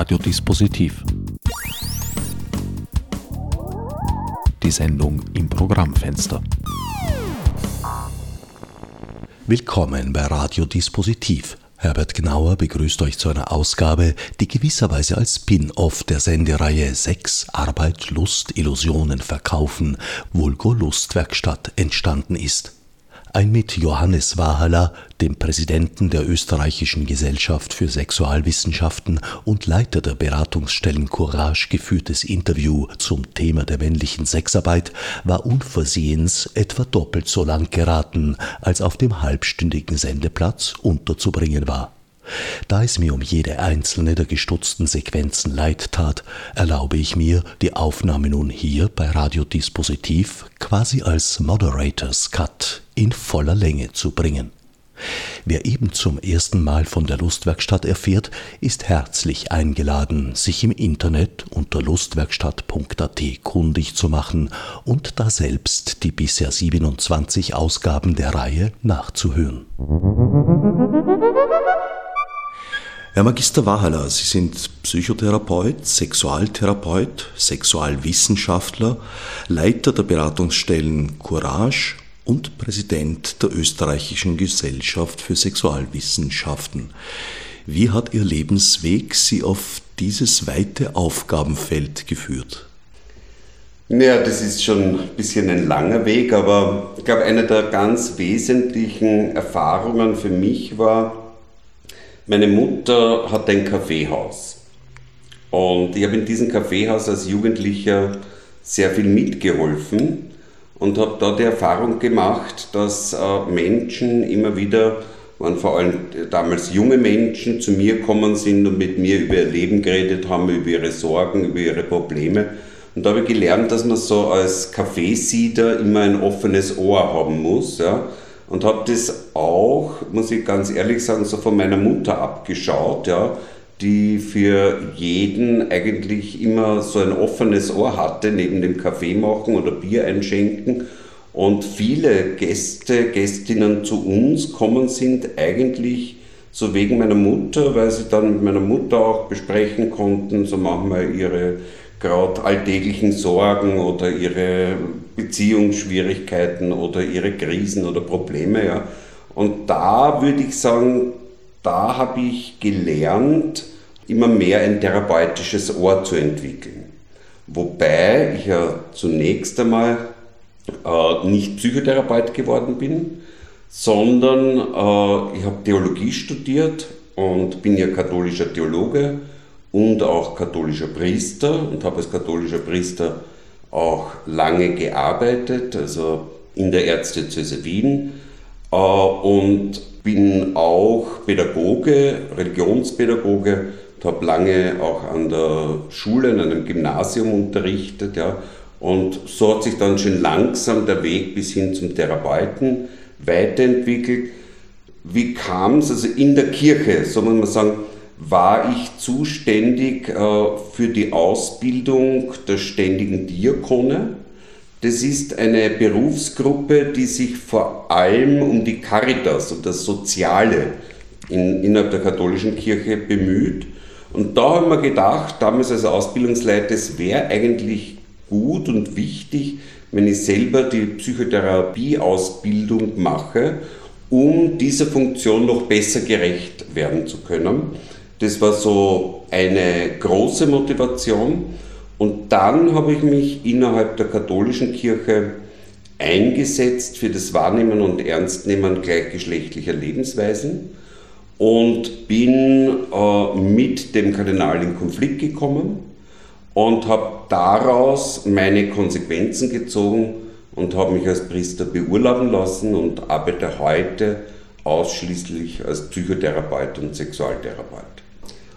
Radiodispositiv. Die Sendung im Programmfenster. Willkommen bei Radiodispositiv. Herbert Gnauer begrüßt euch zu einer Ausgabe, die gewisserweise als Spin-off der Sendereihe Sex, Arbeit, Lust, Illusionen verkaufen, Vulgo Lustwerkstatt entstanden ist ein mit Johannes Wahala, dem Präsidenten der Österreichischen Gesellschaft für Sexualwissenschaften und Leiter der Beratungsstellen Courage geführtes Interview zum Thema der männlichen Sexarbeit war unversehens etwa doppelt so lang geraten, als auf dem halbstündigen Sendeplatz unterzubringen war. Da es mir um jede einzelne der gestutzten Sequenzen leid tat, erlaube ich mir, die Aufnahme nun hier bei Radiodispositiv quasi als Moderators Cut in voller Länge zu bringen. Wer eben zum ersten Mal von der Lustwerkstatt erfährt, ist herzlich eingeladen, sich im Internet unter lustwerkstatt.at kundig zu machen und da selbst die bisher 27 Ausgaben der Reihe nachzuhören. Herr Magister Wahala, Sie sind Psychotherapeut, Sexualtherapeut, Sexualwissenschaftler, Leiter der Beratungsstellen Courage und Präsident der Österreichischen Gesellschaft für Sexualwissenschaften. Wie hat Ihr Lebensweg Sie auf dieses weite Aufgabenfeld geführt? Ja, das ist schon ein bisschen ein langer Weg, aber ich glaube, eine der ganz wesentlichen Erfahrungen für mich war, meine Mutter hat ein Kaffeehaus. Und ich habe in diesem Kaffeehaus als Jugendlicher sehr viel mitgeholfen und habe da die Erfahrung gemacht, dass äh, Menschen immer wieder, waren vor allem damals junge Menschen, zu mir gekommen sind und mit mir über ihr Leben geredet haben, über ihre Sorgen, über ihre Probleme. Und da habe ich gelernt, dass man so als Kaffeesieder immer ein offenes Ohr haben muss. Ja? Und habe das auch, muss ich ganz ehrlich sagen, so von meiner Mutter abgeschaut, ja, die für jeden eigentlich immer so ein offenes Ohr hatte, neben dem Kaffee machen oder Bier einschenken. Und viele Gäste, Gästinnen zu uns kommen sind eigentlich so wegen meiner Mutter, weil sie dann mit meiner Mutter auch besprechen konnten, so manchmal ihre gerade alltäglichen Sorgen oder ihre Beziehungsschwierigkeiten oder ihre Krisen oder Probleme. Ja. Und da würde ich sagen, da habe ich gelernt, immer mehr ein therapeutisches Ohr zu entwickeln. Wobei ich ja zunächst einmal äh, nicht Psychotherapeut geworden bin, sondern äh, ich habe Theologie studiert und bin ja katholischer Theologe und auch katholischer Priester und habe als katholischer Priester auch lange gearbeitet, also in der Erzdiözese Wien äh, und bin auch Pädagoge, Religionspädagoge und habe lange auch an der Schule, in einem Gymnasium unterrichtet. Ja, und so hat sich dann schon langsam der Weg bis hin zum Therapeuten weiterentwickelt. Wie kam es? Also in der Kirche, so muss man sagen, war ich zuständig äh, für die Ausbildung der ständigen Diakone. Das ist eine Berufsgruppe, die sich vor allem um die Caritas und das Soziale in, innerhalb der katholischen Kirche bemüht. Und da haben wir gedacht, damals als Ausbildungsleiter, es wäre eigentlich gut und wichtig, wenn ich selber die Psychotherapieausbildung mache, um dieser Funktion noch besser gerecht werden zu können. Das war so eine große Motivation. Und dann habe ich mich innerhalb der katholischen Kirche eingesetzt für das Wahrnehmen und Ernstnehmen gleichgeschlechtlicher Lebensweisen und bin äh, mit dem Kardinal in Konflikt gekommen und habe daraus meine Konsequenzen gezogen und habe mich als Priester beurlauben lassen und arbeite heute ausschließlich als Psychotherapeut und Sexualtherapeut.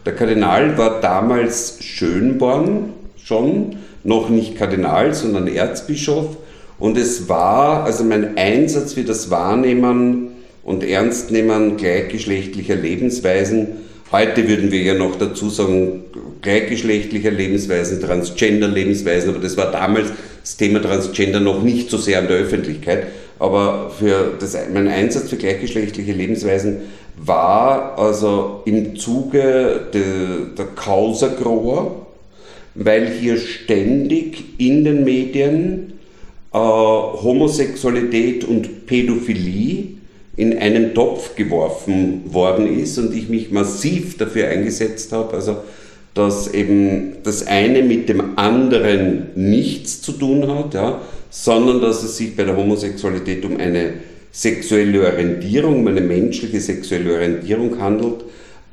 Der Kardinal war damals Schönborn schon, noch nicht Kardinal, sondern Erzbischof. Und es war also mein Einsatz für das Wahrnehmen und Ernstnehmen gleichgeschlechtlicher Lebensweisen. Heute würden wir ja noch dazu sagen, gleichgeschlechtlicher Lebensweisen, Transgender-Lebensweisen, aber das war damals das Thema Transgender noch nicht so sehr an der Öffentlichkeit. Aber für das, mein Einsatz für gleichgeschlechtliche Lebensweisen war also im Zuge de, der Groa, weil hier ständig in den Medien äh, Homosexualität und Pädophilie in einen Topf geworfen worden ist und ich mich massiv dafür eingesetzt habe, also dass eben das eine mit dem anderen nichts zu tun hat, ja, sondern dass es sich bei der Homosexualität um eine sexuelle Orientierung, um eine menschliche sexuelle Orientierung handelt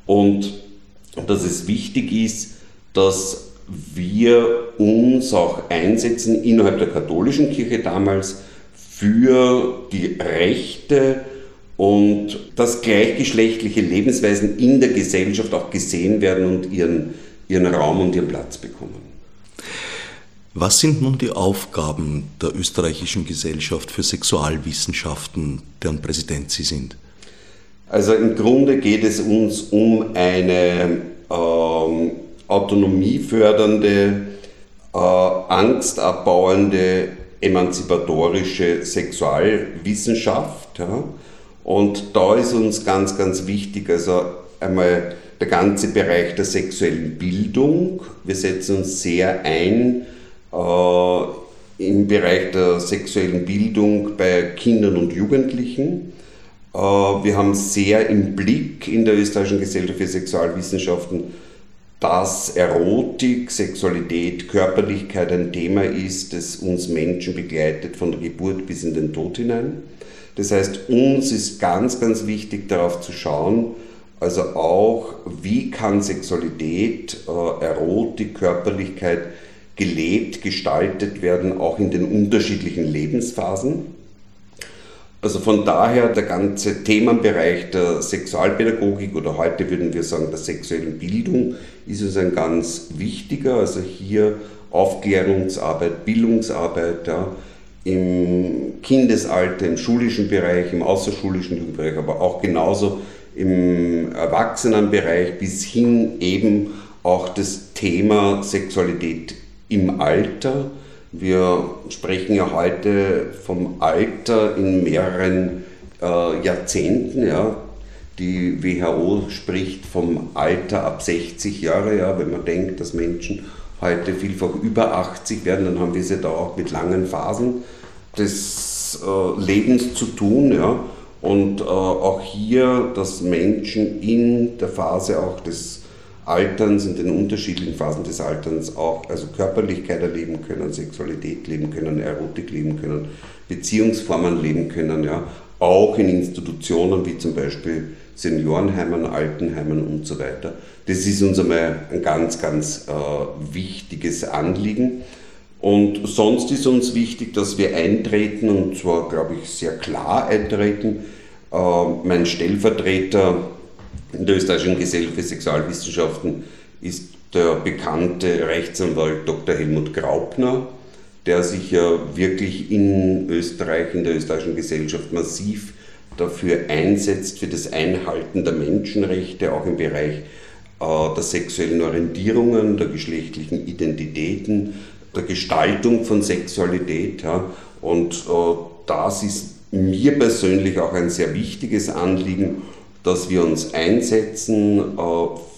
und dass es wichtig ist, dass wir uns auch einsetzen innerhalb der katholischen Kirche damals für die Rechte und dass gleichgeschlechtliche Lebensweisen in der Gesellschaft auch gesehen werden und ihren, ihren Raum und ihren Platz bekommen. Was sind nun die Aufgaben der österreichischen Gesellschaft für Sexualwissenschaften, deren Präsident Sie sind? Also im Grunde geht es uns um eine ähm, autonomiefördernde, äh, angstabbauende, emanzipatorische Sexualwissenschaft. Ja? Und da ist uns ganz, ganz wichtig, also einmal der ganze Bereich der sexuellen Bildung. Wir setzen uns sehr ein äh, im Bereich der sexuellen Bildung bei Kindern und Jugendlichen. Äh, wir haben sehr im Blick in der Österreichischen Gesellschaft für Sexualwissenschaften, dass Erotik, Sexualität, Körperlichkeit ein Thema ist, das uns Menschen begleitet von der Geburt bis in den Tod hinein. Das heißt, uns ist ganz, ganz wichtig darauf zu schauen, also auch, wie kann Sexualität, äh, Erotik, Körperlichkeit gelebt, gestaltet werden, auch in den unterschiedlichen Lebensphasen. Also von daher der ganze Themenbereich der Sexualpädagogik oder heute würden wir sagen der sexuellen Bildung ist es ein ganz wichtiger. Also hier Aufklärungsarbeit, Bildungsarbeit ja, im Kindesalter, im schulischen Bereich, im außerschulischen Jugendbereich, aber auch genauso im Erwachsenenbereich bis hin eben auch das Thema Sexualität im Alter wir sprechen ja heute vom Alter in mehreren äh, Jahrzehnten. Ja. Die WHO spricht vom Alter ab 60 Jahre. Ja. Wenn man denkt, dass Menschen heute vielfach über 80 werden, dann haben wir es ja da auch mit langen Phasen des äh, Lebens zu tun. Ja. Und äh, auch hier, dass Menschen in der Phase auch des Alterns, in den unterschiedlichen Phasen des Alterns auch also Körperlichkeit erleben können, Sexualität leben können, Erotik leben können, Beziehungsformen leben können, ja, auch in Institutionen wie zum Beispiel Seniorenheimen, Altenheimen und so weiter. Das ist uns einmal ein ganz, ganz äh, wichtiges Anliegen. Und sonst ist uns wichtig, dass wir eintreten, und zwar, glaube ich, sehr klar eintreten. Äh, mein Stellvertreter in der Österreichischen Gesellschaft für Sexualwissenschaften ist der bekannte Rechtsanwalt Dr. Helmut Graupner, der sich ja wirklich in Österreich, in der österreichischen Gesellschaft massiv dafür einsetzt, für das Einhalten der Menschenrechte, auch im Bereich äh, der sexuellen Orientierungen, der geschlechtlichen Identitäten, der Gestaltung von Sexualität. Ja. Und äh, das ist mir persönlich auch ein sehr wichtiges Anliegen dass wir uns einsetzen äh,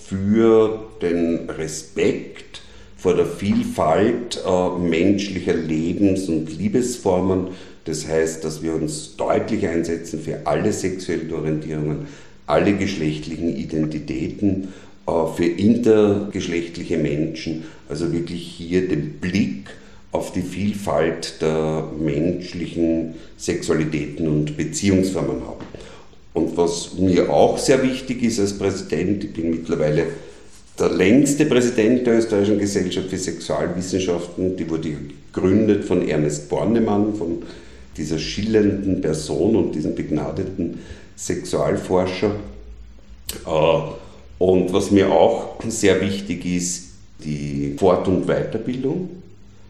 für den Respekt vor der Vielfalt äh, menschlicher Lebens- und Liebesformen. Das heißt, dass wir uns deutlich einsetzen für alle sexuellen Orientierungen, alle geschlechtlichen Identitäten, äh, für intergeschlechtliche Menschen, also wirklich hier den Blick auf die Vielfalt der menschlichen Sexualitäten und Beziehungsformen haben. Und was mir auch sehr wichtig ist als Präsident, ich bin mittlerweile der längste Präsident der Österreichischen Gesellschaft für Sexualwissenschaften, die wurde gegründet von Ernest Bornemann, von dieser schillernden Person und diesem begnadeten Sexualforscher. Äh, und was mir auch sehr wichtig ist, die Fort- und Weiterbildung.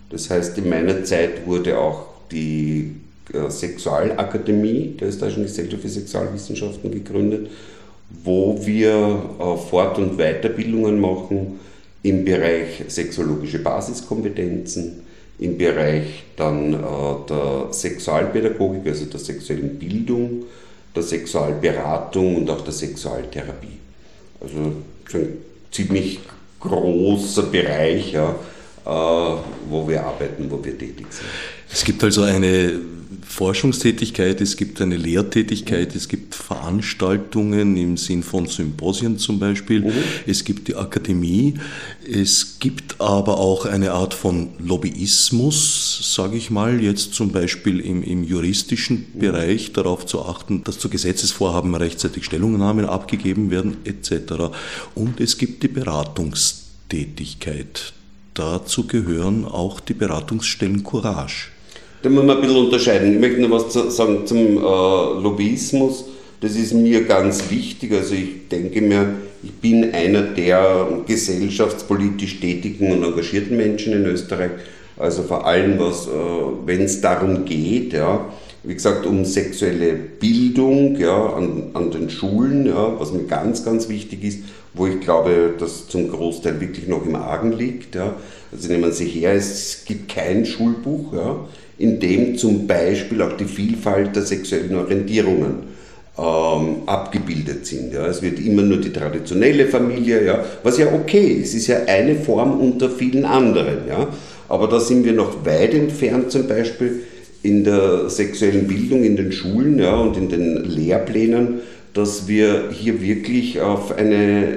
Das heißt, in meiner Zeit wurde auch die Sexualakademie der Österreichischen Gesellschaft für Sexualwissenschaften gegründet, wo wir äh, Fort- und Weiterbildungen machen im Bereich sexologische Basiskompetenzen, im Bereich dann äh, der Sexualpädagogik, also der sexuellen Bildung, der Sexualberatung und auch der Sexualtherapie. Also ein ziemlich großer Bereich, ja, äh, wo wir arbeiten, wo wir tätig sind. Es gibt also eine Forschungstätigkeit, es gibt eine Lehrtätigkeit, es gibt Veranstaltungen im Sinn von Symposien zum Beispiel, mhm. es gibt die Akademie, es gibt aber auch eine Art von Lobbyismus, sage ich mal, jetzt zum Beispiel im, im juristischen mhm. Bereich darauf zu achten, dass zu Gesetzesvorhaben rechtzeitig Stellungnahmen abgegeben werden etc. Und es gibt die Beratungstätigkeit. Dazu gehören auch die Beratungsstellen Courage. Da muss man ein bisschen unterscheiden. Ich möchte noch was sagen zum äh, Lobbyismus. Das ist mir ganz wichtig. Also ich denke mir, ich bin einer der gesellschaftspolitisch tätigen und engagierten Menschen in Österreich. Also vor allem, äh, wenn es darum geht, ja, wie gesagt, um sexuelle Bildung ja, an, an den Schulen, ja, was mir ganz, ganz wichtig ist, wo ich glaube, dass zum Großteil wirklich noch im Argen liegt. Ja. Also nehmen Sie her, es gibt kein Schulbuch. Ja in dem zum Beispiel auch die Vielfalt der sexuellen Orientierungen ähm, abgebildet sind. Ja. Es wird immer nur die traditionelle Familie, ja, was ja okay ist, ist ja eine Form unter vielen anderen. Ja. Aber da sind wir noch weit entfernt, zum Beispiel in der sexuellen Bildung in den Schulen ja, und in den Lehrplänen, dass wir hier wirklich auf eine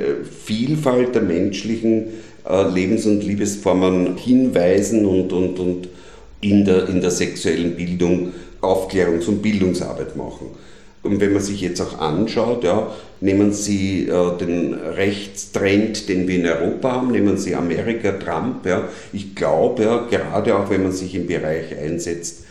Vielfalt der menschlichen äh, Lebens- und Liebesformen hinweisen und, und, und in der, in der sexuellen Bildung Aufklärungs- und Bildungsarbeit machen. Und wenn man sich jetzt auch anschaut, ja, nehmen Sie äh, den Rechtstrend, den wir in Europa haben, nehmen Sie Amerika, Trump. Ja. Ich glaube, ja, gerade auch wenn man sich im Bereich einsetzt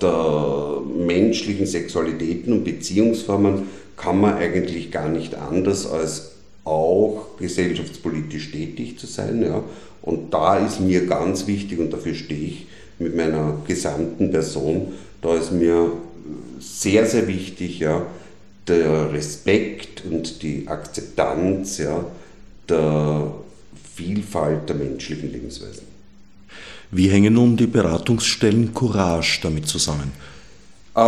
der menschlichen Sexualitäten und Beziehungsformen, kann man eigentlich gar nicht anders als auch gesellschaftspolitisch tätig zu sein. Ja. Und da ist mir ganz wichtig und dafür stehe ich, mit meiner gesamten Person, da ist mir sehr, sehr wichtig, ja, der Respekt und die Akzeptanz ja, der Vielfalt der menschlichen Lebensweisen. Wie hängen nun die Beratungsstellen Courage damit zusammen? Äh,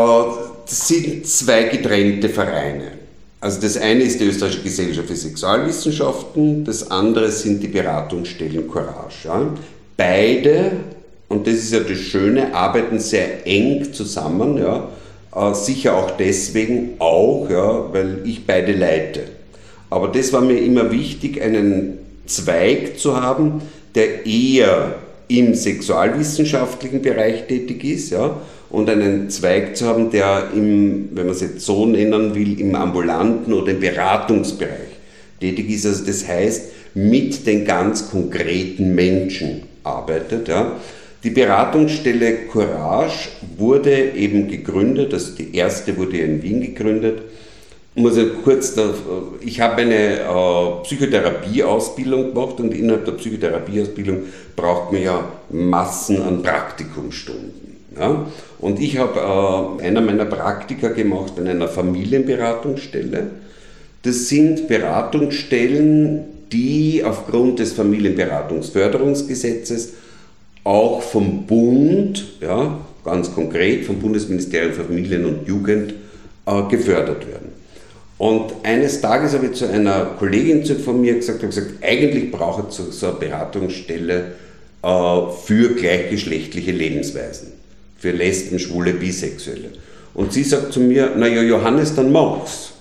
das sind zwei getrennte Vereine. Also das eine ist die Österreichische Gesellschaft für Sexualwissenschaften, das andere sind die Beratungsstellen Courage. Ja. Beide und das ist ja das Schöne, arbeiten sehr eng zusammen, ja, äh, sicher auch deswegen auch, ja, weil ich beide leite. Aber das war mir immer wichtig, einen Zweig zu haben, der eher im sexualwissenschaftlichen Bereich tätig ist, ja, und einen Zweig zu haben, der im, wenn man es jetzt so nennen will, im ambulanten oder im Beratungsbereich tätig ist. Also das heißt, mit den ganz konkreten Menschen arbeitet. Ja. Die Beratungsstelle Courage wurde eben gegründet, also die erste wurde in Wien gegründet. Ich muss ja kurz, ich habe eine äh, Psychotherapieausbildung gemacht und innerhalb der Psychotherapieausbildung braucht man ja Massen an Praktikumstunden. Ja? Und ich habe äh, einer meiner Praktika gemacht in einer Familienberatungsstelle. Das sind Beratungsstellen, die aufgrund des Familienberatungsförderungsgesetzes auch vom Bund, ja, ganz konkret vom Bundesministerium für Familien und Jugend äh, gefördert werden. Und eines Tages habe ich zu einer Kollegin von mir gesagt, habe gesagt eigentlich braucht es so, so eine Beratungsstelle äh, für gleichgeschlechtliche Lebensweisen, für Lesben, Schwule, Bisexuelle. Und sie sagt zu mir, naja Johannes, dann mach's.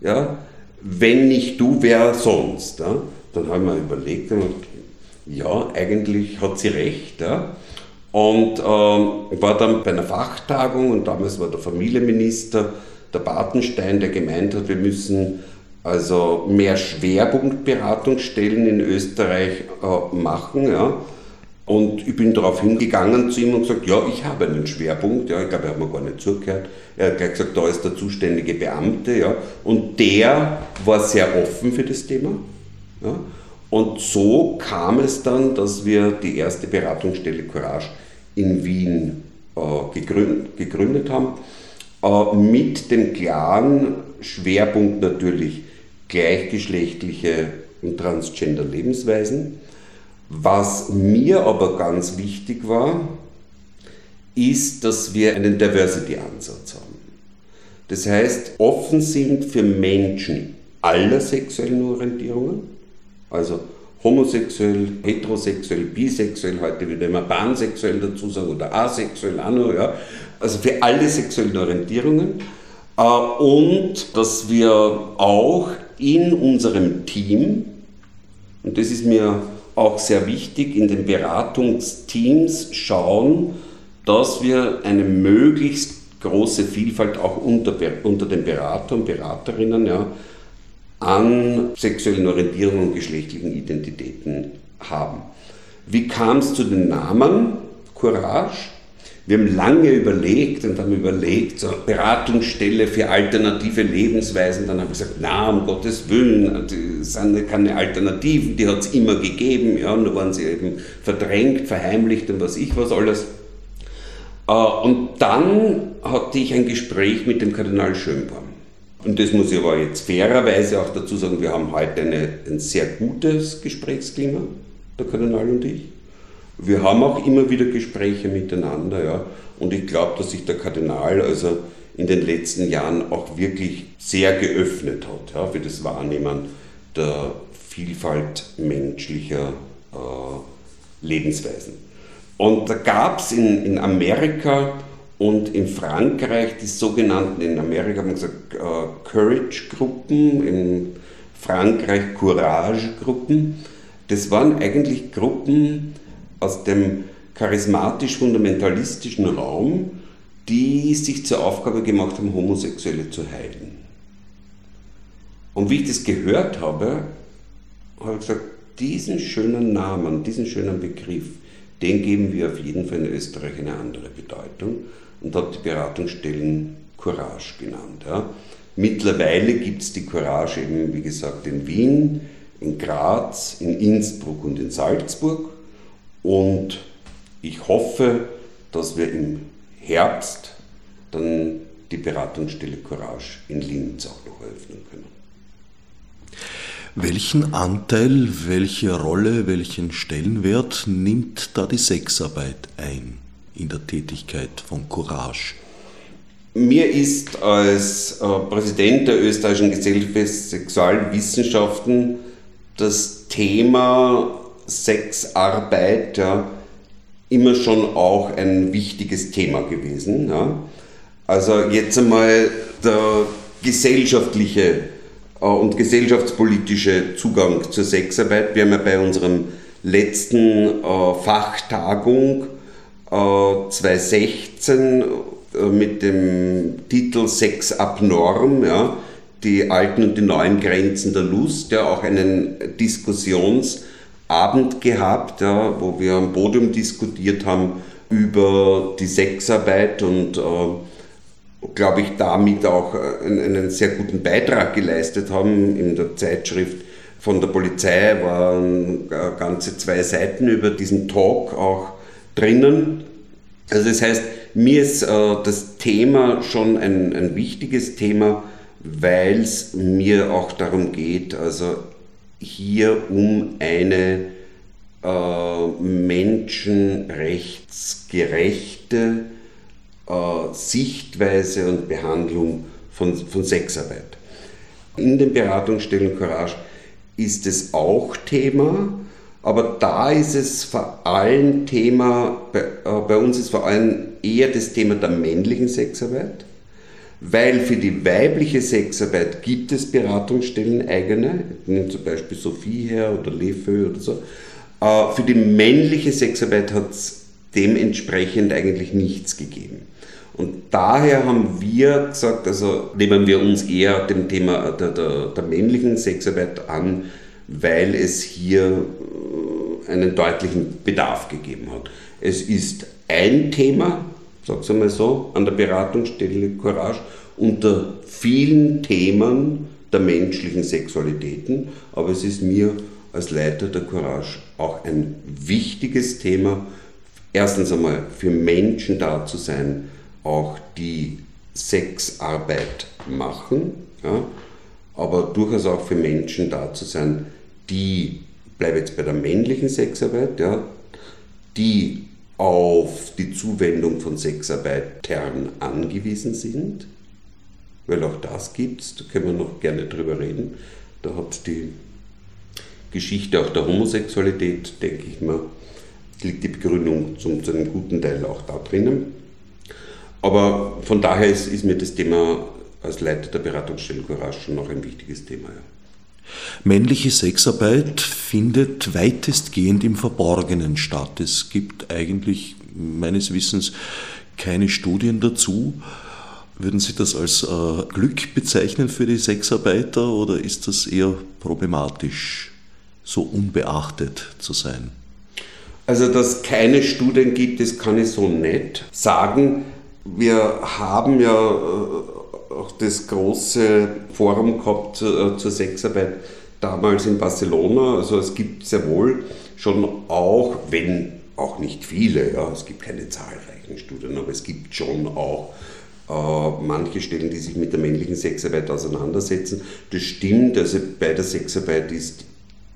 Ja? Wenn nicht du, wer sonst? Ja? Dann habe ich mir überlegt und ja, eigentlich hat sie recht. Ja. Und ähm, war dann bei einer Fachtagung und damals war der Familienminister, der Bartenstein, der gemeint hat, wir müssen also mehr Schwerpunktberatungsstellen in Österreich äh, machen. Ja. Und ich bin darauf hingegangen zu ihm und gesagt, ja, ich habe einen Schwerpunkt. Ja, ich glaube, er hat mir gar nicht zugehört. Er hat gleich gesagt, da ist der zuständige Beamte. Ja. Und der war sehr offen für das Thema. Ja. Und so kam es dann, dass wir die erste Beratungsstelle Courage in Wien äh, gegründet, gegründet, haben, äh, mit dem klaren Schwerpunkt natürlich gleichgeschlechtliche und transgender Lebensweisen. Was mir aber ganz wichtig war, ist, dass wir einen Diversity-Ansatz haben. Das heißt, offen sind für Menschen aller sexuellen Orientierungen, also homosexuell, heterosexuell, bisexuell, heute wieder immer pansexuell dazu sagen oder asexuell auch noch, ja. Also für alle sexuellen Orientierungen. Äh, und dass wir auch in unserem Team, und das ist mir auch sehr wichtig, in den Beratungsteams schauen, dass wir eine möglichst große Vielfalt auch unter, unter den Beratern, Beraterinnen ja, an sexuellen Orientierungen und geschlechtlichen Identitäten haben. Wie kam es zu den Namen Courage? Wir haben lange überlegt und haben überlegt, so Beratungsstelle für alternative Lebensweisen. Dann haben wir gesagt, na, um Gottes Willen, das sind keine Alternativen, die hat es immer gegeben. Ja, nur waren sie eben verdrängt, verheimlicht und was ich was alles. Äh, und dann hatte ich ein Gespräch mit dem Kardinal Schönborn. Und das muss ich aber jetzt fairerweise auch dazu sagen, wir haben heute eine, ein sehr gutes Gesprächsklima, der Kardinal und ich. Wir haben auch immer wieder Gespräche miteinander, ja. Und ich glaube, dass sich der Kardinal also in den letzten Jahren auch wirklich sehr geöffnet hat ja, für das Wahrnehmen der Vielfalt menschlicher äh, Lebensweisen. Und da gab es in, in Amerika und in Frankreich die sogenannten, in Amerika haben wir gesagt, äh, Courage-Gruppen, in Frankreich Courage-Gruppen. Das waren eigentlich Gruppen aus dem charismatisch-fundamentalistischen Raum, die sich zur Aufgabe gemacht haben, Homosexuelle zu heilen. Und wie ich das gehört habe, habe ich gesagt, diesen schönen Namen, diesen schönen Begriff, den geben wir auf jeden Fall in Österreich eine andere Bedeutung und habe die Beratungsstellen Courage genannt. Ja. Mittlerweile gibt es die Courage eben, wie gesagt, in Wien, in Graz, in Innsbruck und in Salzburg. Und ich hoffe, dass wir im Herbst dann die Beratungsstelle Courage in Linz auch noch eröffnen können. Welchen Anteil, welche Rolle, welchen Stellenwert nimmt da die Sexarbeit ein in der Tätigkeit von Courage? Mir ist als äh, Präsident der österreichischen Gesellschaft für Sexualwissenschaften das Thema Sexarbeit ja, immer schon auch ein wichtiges Thema gewesen. Ja. Also jetzt einmal der gesellschaftliche äh, und gesellschaftspolitische Zugang zur Sexarbeit. Wir haben ja bei unserem letzten äh, Fachtagung 2016 äh, mit dem Titel Sex abnorm, ja, die alten und die neuen Grenzen der Lust, ja, auch einen Diskussionsabend gehabt, ja, wo wir am Podium diskutiert haben über die Sexarbeit und äh, glaube ich, damit auch äh, einen sehr guten Beitrag geleistet haben. In der Zeitschrift von der Polizei waren äh, ganze zwei Seiten über diesen Talk auch drinnen. Also das heißt, mir ist äh, das Thema schon ein, ein wichtiges Thema, weil es mir auch darum geht, also hier um eine äh, menschenrechtsgerechte äh, Sichtweise und Behandlung von, von Sexarbeit. In den Beratungsstellen Courage ist es auch Thema, aber da ist es vor allem Thema, bei, äh, bei uns ist vor allem eher das Thema der männlichen Sexarbeit, weil für die weibliche Sexarbeit gibt es Beratungsstellen eigene, ich zum Beispiel Sophie her oder Lefeu oder so. Äh, für die männliche Sexarbeit hat es dementsprechend eigentlich nichts gegeben. Und daher haben wir gesagt, also nehmen wir uns eher dem Thema der, der, der männlichen Sexarbeit an, weil es hier äh, einen deutlichen Bedarf gegeben hat. Es ist ein Thema, sag's einmal so, an der Beratungsstelle Courage unter vielen Themen der menschlichen Sexualitäten, aber es ist mir als Leiter der Courage auch ein wichtiges Thema, erstens einmal für Menschen da zu sein, auch die Sexarbeit machen, ja, aber durchaus auch für Menschen da zu sein, die, bleibe jetzt bei der männlichen Sexarbeit, ja, die auf die Zuwendung von Sexarbeitern angewiesen sind weil auch das gibt es, da können wir noch gerne drüber reden. Da hat die Geschichte auch der Homosexualität, denke ich mal, liegt die Begründung zum, zu einem guten Teil auch da drinnen. Aber von daher ist, ist mir das Thema als Leiter der Beratungsstelle Courage schon noch ein wichtiges Thema. Ja. Männliche Sexarbeit findet weitestgehend im Verborgenen statt. Es gibt eigentlich meines Wissens keine Studien dazu. Würden Sie das als äh, Glück bezeichnen für die Sexarbeiter oder ist das eher problematisch, so unbeachtet zu sein? Also, dass keine Studien gibt, das kann ich so nicht sagen. Wir haben ja äh, auch das große Forum gehabt äh, zur Sexarbeit damals in Barcelona. Also es gibt sehr wohl schon auch, wenn auch nicht viele, ja, es gibt keine zahlreichen Studien, aber es gibt schon auch äh, manche Stellen, die sich mit der männlichen Sexarbeit auseinandersetzen. Das stimmt, also bei der Sexarbeit ist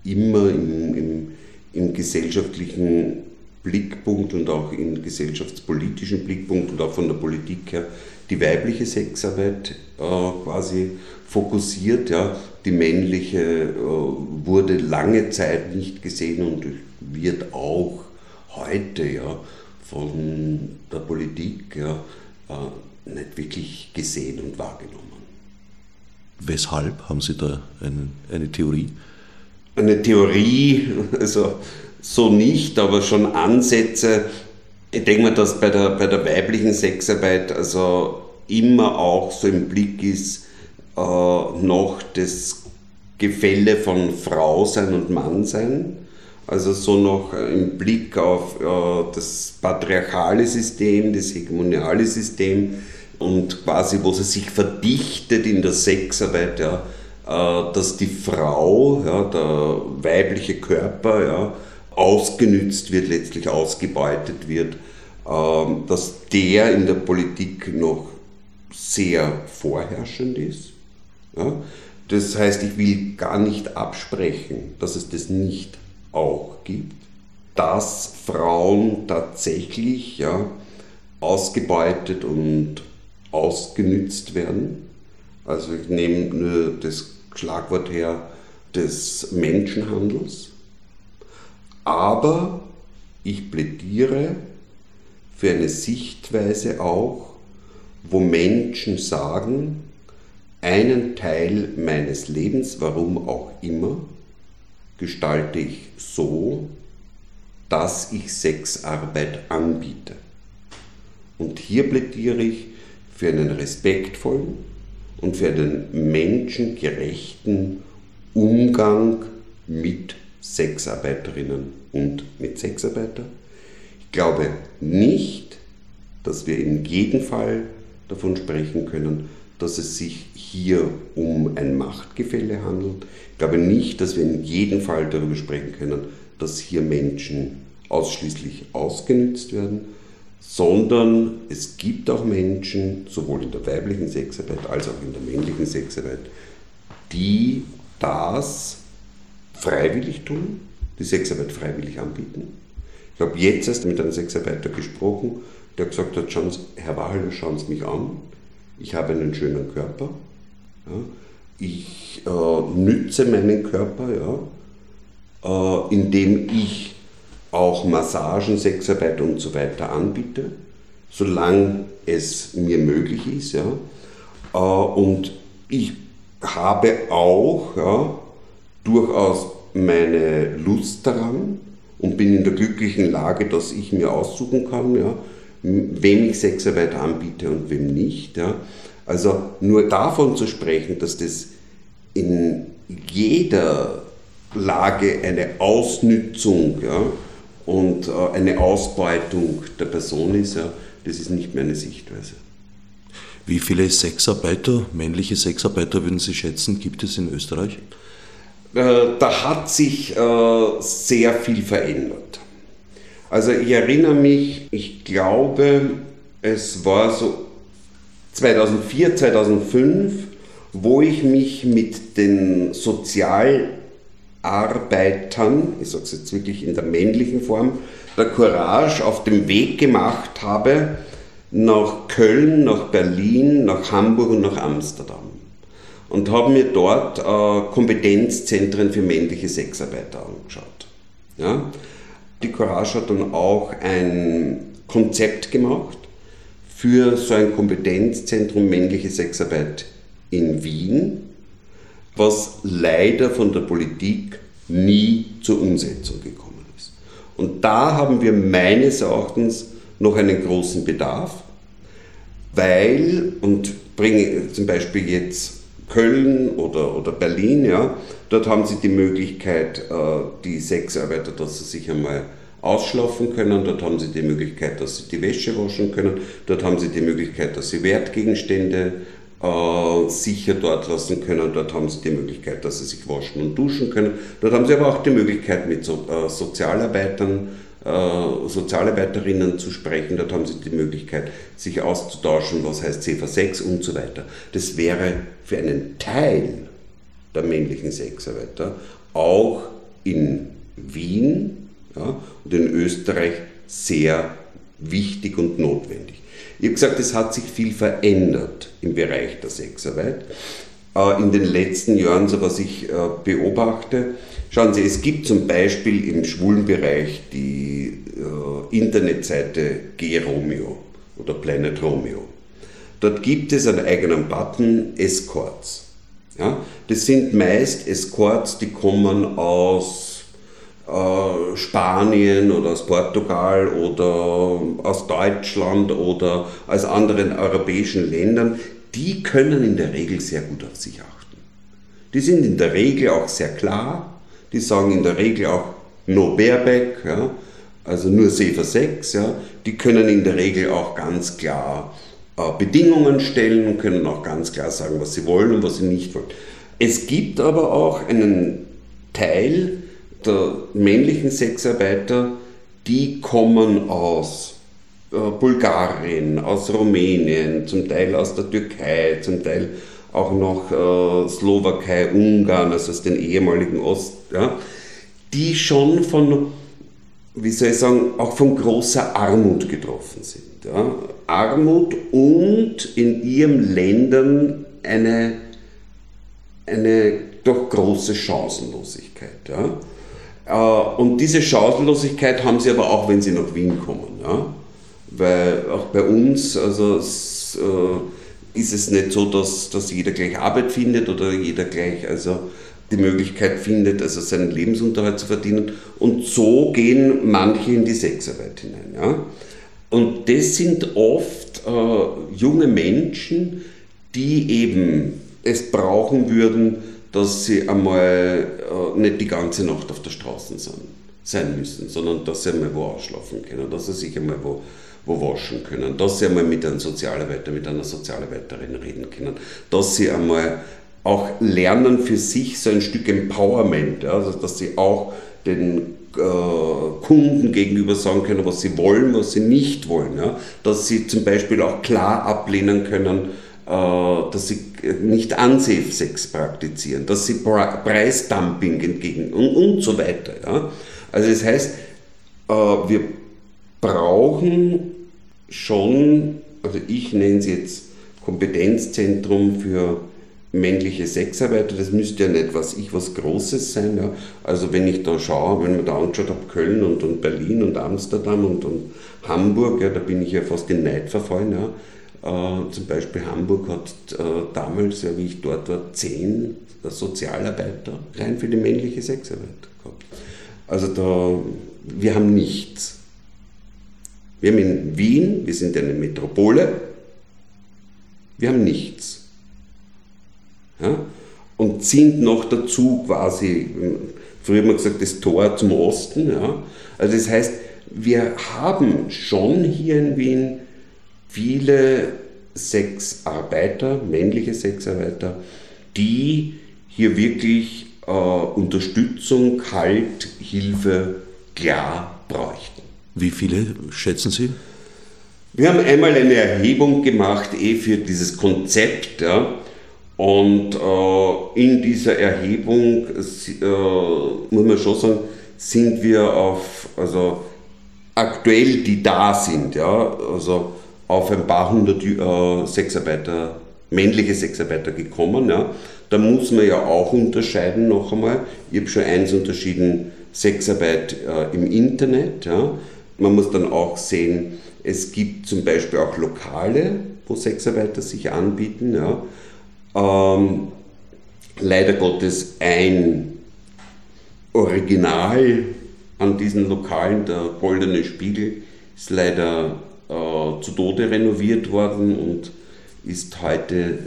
immer im, im, im gesellschaftlichen Blickpunkt und auch im gesellschaftspolitischen Blickpunkt und auch von der Politik her die weibliche Sexarbeit äh, quasi fokussiert. Ja. Die männliche äh, wurde lange Zeit nicht gesehen und wird auch heute ja, von der Politik ja, äh, nicht wirklich gesehen und wahrgenommen. Weshalb haben Sie da eine, eine Theorie? Eine Theorie, also so nicht, aber schon Ansätze. Ich denke mal, dass bei der, bei der weiblichen Sexarbeit also immer auch so im Blick ist, äh, noch das Gefälle von Frau sein und Mann sein. Also so noch im Blick auf äh, das patriarchale System, das hegemoniale System, und quasi, wo sie sich verdichtet in der Sexarbeit, ja, äh, dass die Frau, ja, der weibliche Körper, ja, ausgenützt wird, letztlich ausgebeutet wird, ähm, dass der in der Politik noch sehr vorherrschend ist. Das heißt, ich will gar nicht absprechen, dass es das nicht auch gibt, dass Frauen tatsächlich ja, ausgebeutet und ausgenützt werden. Also ich nehme nur das Schlagwort her des Menschenhandels. Aber ich plädiere für eine Sichtweise auch, wo Menschen sagen, einen Teil meines Lebens, warum auch immer, gestalte ich so, dass ich Sexarbeit anbiete. Und hier plädiere ich für einen respektvollen und für einen menschengerechten Umgang mit Sexarbeiterinnen und mit Sexarbeitern. Ich glaube nicht, dass wir in jedem Fall davon sprechen können, dass es sich hier um ein Machtgefälle handelt. Ich glaube nicht, dass wir in jedem Fall darüber sprechen können, dass hier Menschen ausschließlich ausgenützt werden, sondern es gibt auch Menschen, sowohl in der weiblichen Sexarbeit als auch in der männlichen Sexarbeit, die das freiwillig tun, die Sexarbeit freiwillig anbieten. Ich habe jetzt erst mit einem Sexarbeiter gesprochen, der gesagt hat, schauen Sie, Herr Wahl, schauen Sie mich an, ich habe einen schönen Körper, ja, ich äh, nütze meinen Körper, ja, äh, indem ich auch Massagen, Sexarbeit und so weiter anbiete, solange es mir möglich ist. Ja. Äh, und ich habe auch ja, durchaus meine Lust daran und bin in der glücklichen Lage, dass ich mir aussuchen kann, ja, wem ich Sexarbeit anbiete und wem nicht. Ja. Also nur davon zu sprechen, dass das in jeder Lage eine Ausnützung ja, und äh, eine Ausbeutung der Person ist, ja, das ist nicht meine Sichtweise. Wie viele Sexarbeiter, männliche Sexarbeiter würden Sie schätzen, gibt es in Österreich? Äh, da hat sich äh, sehr viel verändert. Also ich erinnere mich, ich glaube, es war so 2004, 2005, wo ich mich mit den Sozial Arbeitern, ich sage es jetzt wirklich in der männlichen Form, der Courage auf dem Weg gemacht habe, nach Köln, nach Berlin, nach Hamburg und nach Amsterdam und habe mir dort äh, Kompetenzzentren für männliche Sexarbeiter angeschaut. Ja? Die Courage hat dann auch ein Konzept gemacht für so ein Kompetenzzentrum männliche Sexarbeit in Wien, was leider von der Politik nie zur Umsetzung gekommen ist. Und da haben wir meines Erachtens noch einen großen Bedarf, weil, und bringe zum Beispiel jetzt Köln oder, oder Berlin, ja, dort haben sie die Möglichkeit, äh, die Sexarbeiter, dass sie sich einmal ausschlafen können, dort haben sie die Möglichkeit, dass sie die Wäsche waschen können, dort haben sie die Möglichkeit, dass sie Wertgegenstände äh, sicher dort lassen können, dort haben sie die Möglichkeit, dass sie sich waschen und duschen können, dort haben sie aber auch die Möglichkeit, mit äh, Sozialarbeitern Sozialarbeiterinnen zu sprechen, dort haben sie die Möglichkeit, sich auszutauschen, was heißt CV6 und so weiter. Das wäre für einen Teil der männlichen Sexarbeiter auch in Wien ja, und in Österreich sehr wichtig und notwendig. Ich habe gesagt, es hat sich viel verändert im Bereich der Sexarbeit. Äh, in den letzten Jahren, so was ich äh, beobachte, Schauen Sie, es gibt zum Beispiel im schwulen Bereich die äh, Internetseite G-Romeo oder Planet Romeo. Dort gibt es einen eigenen Button Escorts. Ja? Das sind meist Escorts, die kommen aus äh, Spanien oder aus Portugal oder aus Deutschland oder aus anderen europäischen Ländern. Die können in der Regel sehr gut auf sich achten. Die sind in der Regel auch sehr klar, die sagen in der Regel auch No Bareback, ja, also nur Sefer 6. Ja, die können in der Regel auch ganz klar äh, Bedingungen stellen und können auch ganz klar sagen, was sie wollen und was sie nicht wollen. Es gibt aber auch einen Teil der männlichen Sexarbeiter, die kommen aus äh, Bulgarien, aus Rumänien, zum Teil aus der Türkei, zum Teil auch noch äh, Slowakei, Ungarn, also aus den ehemaligen Ost, ja, die schon von, wie soll ich sagen, auch von großer Armut getroffen sind. Ja. Armut und in ihren Ländern eine, eine doch große Chancenlosigkeit. Ja. Äh, und diese Chancenlosigkeit haben sie aber auch, wenn sie nach Wien kommen. Ja. Weil auch bei uns, also es, äh, ist es nicht so, dass, dass jeder gleich Arbeit findet oder jeder gleich also die Möglichkeit findet, also seinen Lebensunterhalt zu verdienen. Und so gehen manche in die Sexarbeit hinein. Ja? Und das sind oft äh, junge Menschen, die eben es brauchen würden, dass sie einmal äh, nicht die ganze Nacht auf der Straße sein müssen, sondern dass sie einmal wo ausschlafen können, dass sie sich einmal wo wo waschen können, dass sie einmal mit einem Sozialarbeiter, mit einer Sozialarbeiterin reden können, dass sie einmal auch lernen für sich so ein Stück Empowerment, also dass sie auch den äh, Kunden gegenüber sagen können, was sie wollen, was sie nicht wollen, ja, dass sie zum Beispiel auch klar ablehnen können, äh, dass sie nicht Unsafe-Sex praktizieren, dass sie Preisdumping entgegen und, und so weiter. Ja. Also das heißt, äh, wir brauchen schon, also ich nenne es jetzt Kompetenzzentrum für männliche Sexarbeiter, das müsste ja nicht was ich was Großes sein. Ja. Also wenn ich da schaue, wenn man da anschaut habe, Köln und, und Berlin und Amsterdam und, und Hamburg, ja, da bin ich ja fast in Neid verfallen. Ja. Äh, zum Beispiel Hamburg hat äh, damals, ja, wie ich dort war, zehn Sozialarbeiter rein für die männliche Sexarbeit gehabt. Also da, wir haben nichts. Wir haben in Wien, wir sind eine Metropole, wir haben nichts. Ja? Und sind noch dazu quasi, früher haben wir gesagt, das Tor zum Osten. Ja? Also das heißt, wir haben schon hier in Wien viele Sexarbeiter, männliche Sexarbeiter, die hier wirklich äh, Unterstützung, Halt, Hilfe klar bräuchten. Wie viele schätzen Sie? Wir haben einmal eine Erhebung gemacht, eh für dieses Konzept. Ja, und äh, in dieser Erhebung, äh, muss man schon sagen, sind wir auf, also aktuell die da sind, ja, also auf ein paar hundert äh, Sexarbeiter, männliche Sexarbeiter gekommen. Ja. Da muss man ja auch unterscheiden noch einmal. Ich habe schon eins unterschieden, Sexarbeit äh, im Internet. Ja. Man muss dann auch sehen, es gibt zum Beispiel auch Lokale, wo Sexarbeiter sich anbieten. Ja. Ähm, leider Gottes ein Original an diesen Lokalen, der Goldene Spiegel, ist leider äh, zu Tode renoviert worden und ist heute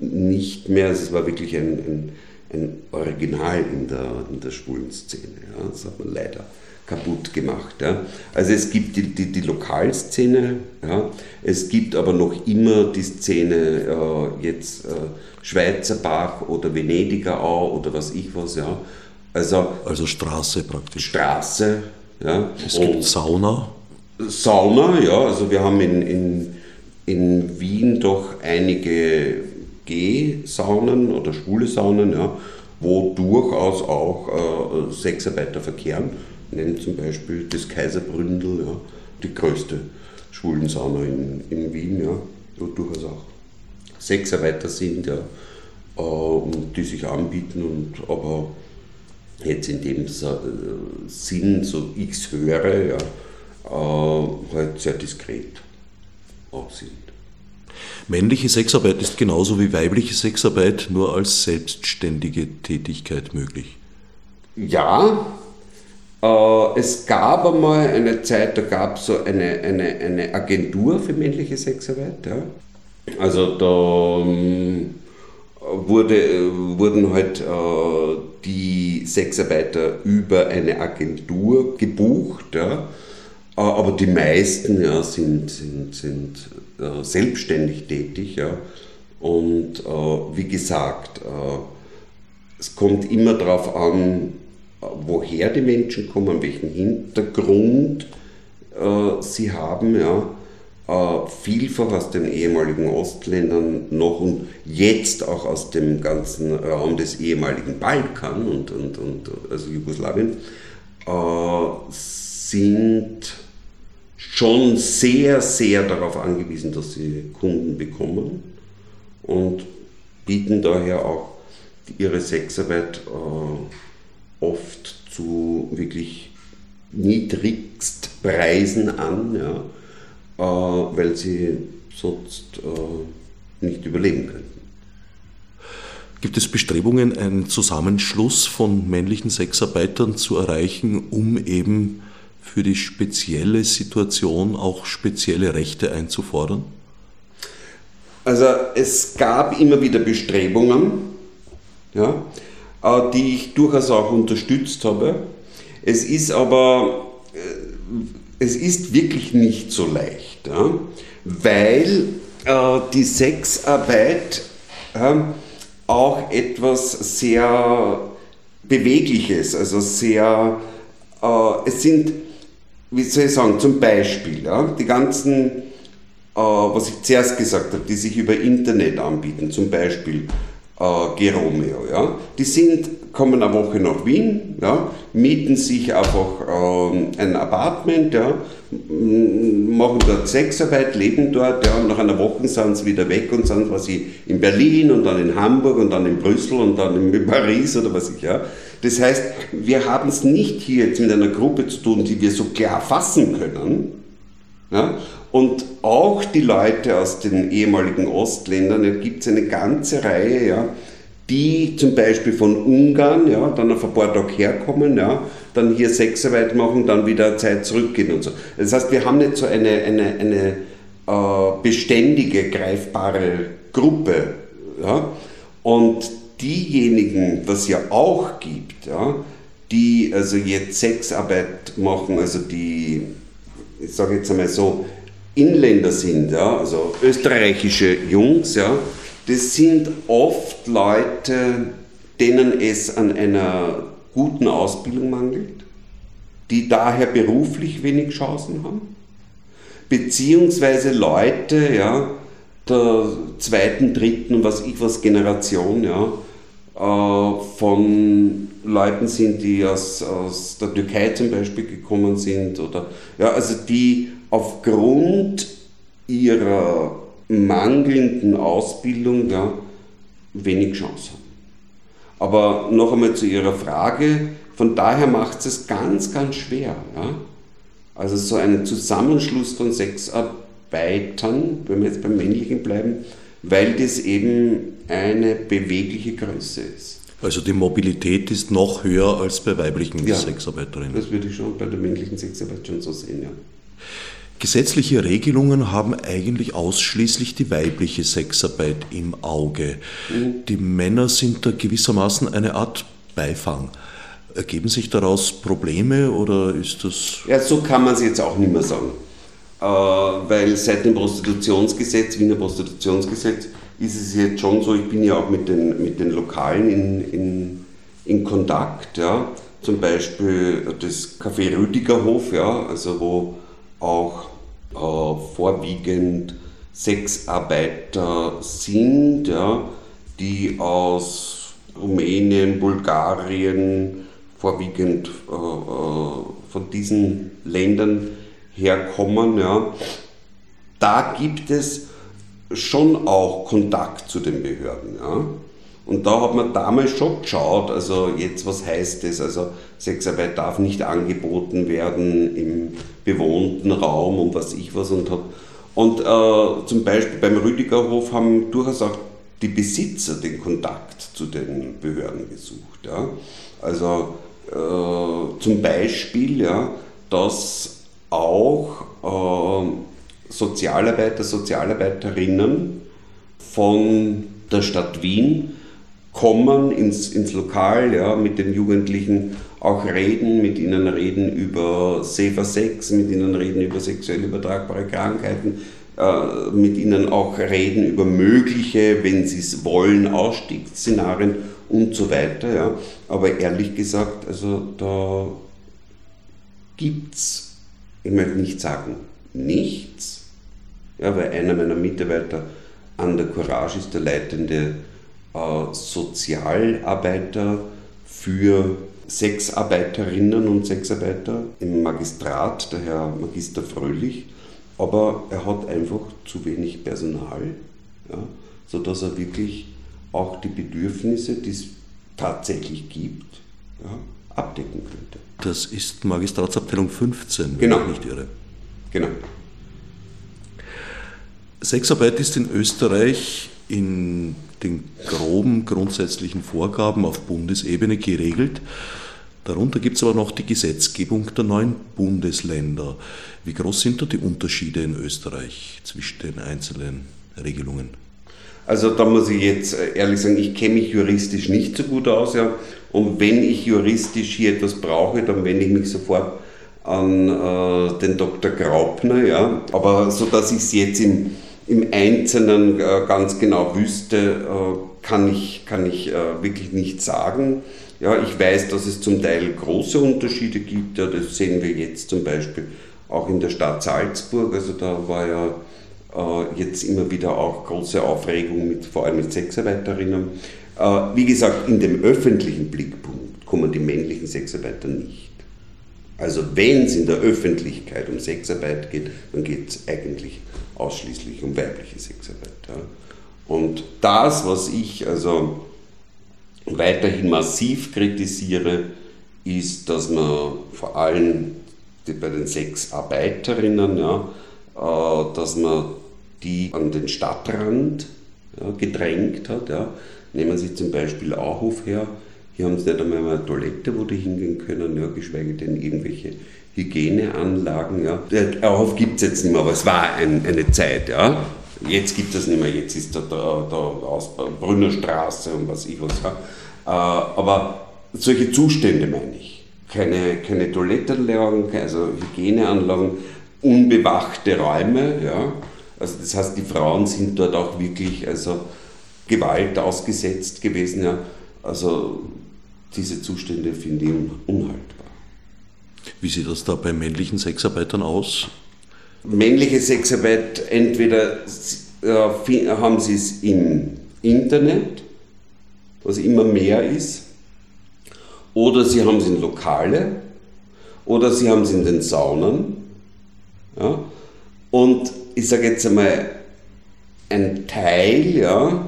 nicht mehr, es war wirklich ein, ein, ein Original in der, in der schwulen Szene. Ja. Das man leider kaputt gemacht. Ja. Also es gibt die, die, die Lokalszene, ja. es gibt aber noch immer die Szene äh, jetzt äh, Schweizer Bach oder Venediger Au oder was ich was. Ja. Also, also Straße praktisch. Straße, ja. Es gibt Und Sauna. Sauna, ja, also wir haben in, in, in Wien doch einige G-Saunen oder schwule Saunen, ja, wo durchaus auch äh, Sexarbeiter verkehren. Nennen zum Beispiel das Kaiserbründel, ja, die größte Schwulensauna in, in Wien, ja, wo durchaus auch Sexarbeiter sind, ja, äh, und die sich anbieten, und aber jetzt in dem Sinn, so ich es höre, ja, äh, halt sehr diskret auch sind. Männliche Sexarbeit ist genauso wie weibliche Sexarbeit nur als selbstständige Tätigkeit möglich. Ja, äh, es gab einmal eine Zeit, da gab es so eine, eine, eine Agentur für männliche Sexarbeit. Ja. Also da ähm, wurde, wurden halt äh, die Sexarbeiter über eine Agentur gebucht. Ja. Äh, aber die meisten ja, sind, sind, sind äh, selbstständig tätig. Ja. Und äh, wie gesagt, äh, es kommt immer darauf an, woher die Menschen kommen, welchen Hintergrund äh, sie haben. Ja. Äh, vielfach aus den ehemaligen Ostländern noch und jetzt auch aus dem ganzen Raum des ehemaligen Balkan und, und, und also Jugoslawien sind schon sehr, sehr darauf angewiesen, dass sie Kunden bekommen und bieten daher auch ihre Sexarbeit äh, oft zu wirklich Niedrigstpreisen an, ja, äh, weil sie sonst äh, nicht überleben könnten. Gibt es Bestrebungen, einen Zusammenschluss von männlichen Sexarbeitern zu erreichen, um eben für die spezielle Situation auch spezielle Rechte einzufordern? Also es gab immer wieder Bestrebungen, ja, die ich durchaus auch unterstützt habe. Es ist aber, äh, es ist wirklich nicht so leicht, weil äh, die Sexarbeit auch etwas sehr Bewegliches, also sehr, es sind wie soll ich sagen, zum Beispiel, die ganzen, äh, was ich zuerst gesagt habe, die sich über Internet anbieten, zum Beispiel äh, Geromeo, ja, die sind, kommen eine Woche nach Wien, ja, mieten sich einfach äh, ein Apartment, ja, machen dort Sexarbeit, leben dort, ja, und nach einer Woche sind sie wieder weg und sind quasi in Berlin und dann in Hamburg und dann in Brüssel und dann in Paris oder was ich, ja. Das heißt, wir haben es nicht hier jetzt mit einer Gruppe zu tun, die wir so klar fassen können. Ja? Und auch die Leute aus den ehemaligen Ostländern, da gibt es eine ganze Reihe, ja, die zum Beispiel von Ungarn, ja, dann auf ein paar Tage herkommen, ja, dann hier Sexarbeit machen, dann wieder Zeit zurückgehen und so. Das heißt, wir haben nicht so eine, eine, eine äh, beständige, greifbare Gruppe. Ja? Und diejenigen, was ja auch gibt, ja, die also jetzt Sexarbeit machen, also die, ich sage jetzt einmal so, Inländer sind, ja, also österreichische Jungs, ja, das sind oft Leute, denen es an einer guten Ausbildung mangelt, die daher beruflich wenig Chancen haben, beziehungsweise Leute, ja, der zweiten, dritten, was ich was Generation, ja, von Leuten sind, die aus, aus der Türkei zum Beispiel gekommen sind oder ja, also die aufgrund ihrer mangelnden Ausbildung ja, wenig Chance haben. Aber noch einmal zu Ihrer Frage, von daher macht es ganz, ganz schwer. Ja? Also so ein Zusammenschluss von Sexarbeitern, wenn wir jetzt beim männlichen bleiben, weil das eben eine bewegliche Größe ist. Also die Mobilität ist noch höher als bei weiblichen ja, Sexarbeiterinnen. Das würde ich schon bei der männlichen Sexarbeit schon so sehen, ja. Gesetzliche Regelungen haben eigentlich ausschließlich die weibliche Sexarbeit im Auge. Mhm. Die Männer sind da gewissermaßen eine Art Beifang. Ergeben sich daraus Probleme oder ist das. Ja, so kann man es jetzt auch nicht mehr sagen. Äh, weil seit dem Prostitutionsgesetz, Wiener Prostitutionsgesetz, ist es jetzt schon so, ich bin ja auch mit den, mit den Lokalen in, in, in Kontakt. Ja. Zum Beispiel das Café Rüdigerhof, ja, also wo auch äh, vorwiegend Sexarbeiter sind, ja, die aus Rumänien, Bulgarien, vorwiegend äh, äh, von diesen Ländern herkommen. Ja. Da gibt es schon auch Kontakt zu den Behörden. Ja. Und da hat man damals schon geschaut, also jetzt was heißt das? Also Sexarbeit darf nicht angeboten werden im bewohnten Raum und was ich was und hat. Und äh, zum Beispiel beim Rüdigerhof haben durchaus auch die Besitzer den Kontakt zu den Behörden gesucht. Ja. Also äh, zum Beispiel, ja, dass auch äh, Sozialarbeiter, Sozialarbeiterinnen von der Stadt Wien kommen ins, ins Lokal, ja, mit den Jugendlichen auch reden, mit ihnen reden über Safer Sex, mit ihnen reden über sexuell übertragbare Krankheiten, äh, mit ihnen auch reden über mögliche, wenn sie es wollen, Ausstiegsszenarien und so weiter. Ja. Aber ehrlich gesagt, also da gibt es, ich möchte nicht sagen nichts, ja, weil einer meiner Mitarbeiter an der Courage ist der leitende äh, Sozialarbeiter für Sexarbeiterinnen und Sexarbeiter im Magistrat, der Herr Magister Fröhlich, aber er hat einfach zu wenig Personal, ja, sodass er wirklich auch die Bedürfnisse, die es tatsächlich gibt, ja, abdecken könnte. Das ist Magistratsabteilung 15, wenn genau. ich nicht irre. Genau. Sexarbeit ist in Österreich in den groben grundsätzlichen Vorgaben auf Bundesebene geregelt. Darunter gibt es aber noch die Gesetzgebung der neuen Bundesländer. Wie groß sind da die Unterschiede in Österreich zwischen den einzelnen Regelungen? Also da muss ich jetzt äh, ehrlich sagen, ich kenne mich juristisch nicht so gut aus. Ja. Und wenn ich juristisch hier etwas brauche, dann wende ich mich sofort an äh, den Dr. Graupner. Ja. Aber so dass ich es jetzt im im Einzelnen äh, ganz genau wüsste, äh, kann ich, kann ich äh, wirklich nicht sagen. Ja, ich weiß, dass es zum Teil große Unterschiede gibt. Ja, das sehen wir jetzt zum Beispiel auch in der Stadt Salzburg. Also da war ja jetzt immer wieder auch große Aufregung, mit, vor allem mit Sexarbeiterinnen. Äh, wie gesagt, in dem öffentlichen Blickpunkt kommen die männlichen Sexarbeiter nicht. Also wenn es in der Öffentlichkeit um Sexarbeit geht, dann geht es eigentlich ausschließlich um weibliche Sexarbeit. Ja. Und das, was ich also weiterhin massiv kritisiere, ist, dass man vor allem bei den Sexarbeiterinnen, ja, äh, dass man die an den Stadtrand ja, gedrängt hat. Ja. Nehmen Sie zum Beispiel Auhof her, hier haben sie nicht einmal eine Toilette, wo die hingehen können, ja, geschweige denn irgendwelche Hygieneanlagen. Ja. Darauf gibt es jetzt nicht mehr, aber es war ein, eine Zeit. Ja. Jetzt gibt es nicht mehr, jetzt ist da der, der Ausbau, Brünnerstraße und was ich was. Ja. Äh, aber solche Zustände meine ich. Keine, keine Toilettenanlagen, also Hygieneanlagen, unbewachte Räume. Ja. Also das heißt, die Frauen sind dort auch wirklich also Gewalt ausgesetzt gewesen. Ja. Also diese Zustände finde ich unhaltbar. Wie sieht das da bei männlichen Sexarbeitern aus? Männliche Sexarbeit, entweder äh, haben sie es im Internet, was immer mehr ist, oder sie haben es in Lokale, oder sie haben es in den Saunen. Ja? Und ich sage jetzt einmal, ein Teil, ja,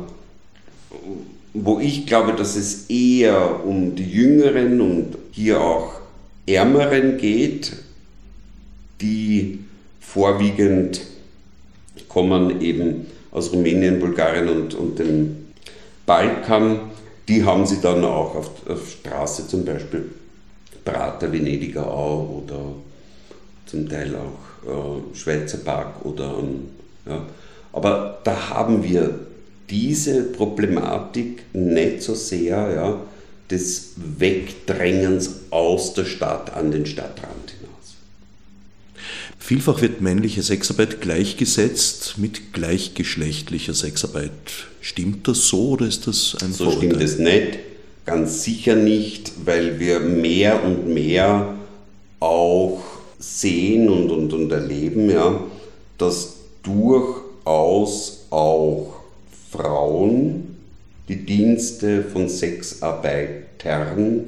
wo ich glaube, dass es eher um die Jüngeren und hier auch Ärmeren geht, die vorwiegend kommen eben aus Rumänien, Bulgarien und, und dem Balkan, die haben sie dann auch auf, auf Straße zum Beispiel Prater, Venediger Au oder zum Teil auch äh, Schweizer Park oder ja. aber da haben wir diese Problematik nicht so sehr ja, des Wegdrängens aus der Stadt an den Stadtrand hinaus. Vielfach wird männliche Sexarbeit gleichgesetzt mit gleichgeschlechtlicher Sexarbeit. Stimmt das so oder ist das ein So Vorurteil? stimmt es nicht, ganz sicher nicht, weil wir mehr und mehr auch sehen und, und, und erleben, ja, dass durchaus auch Frauen die Dienste von Sexarbeitern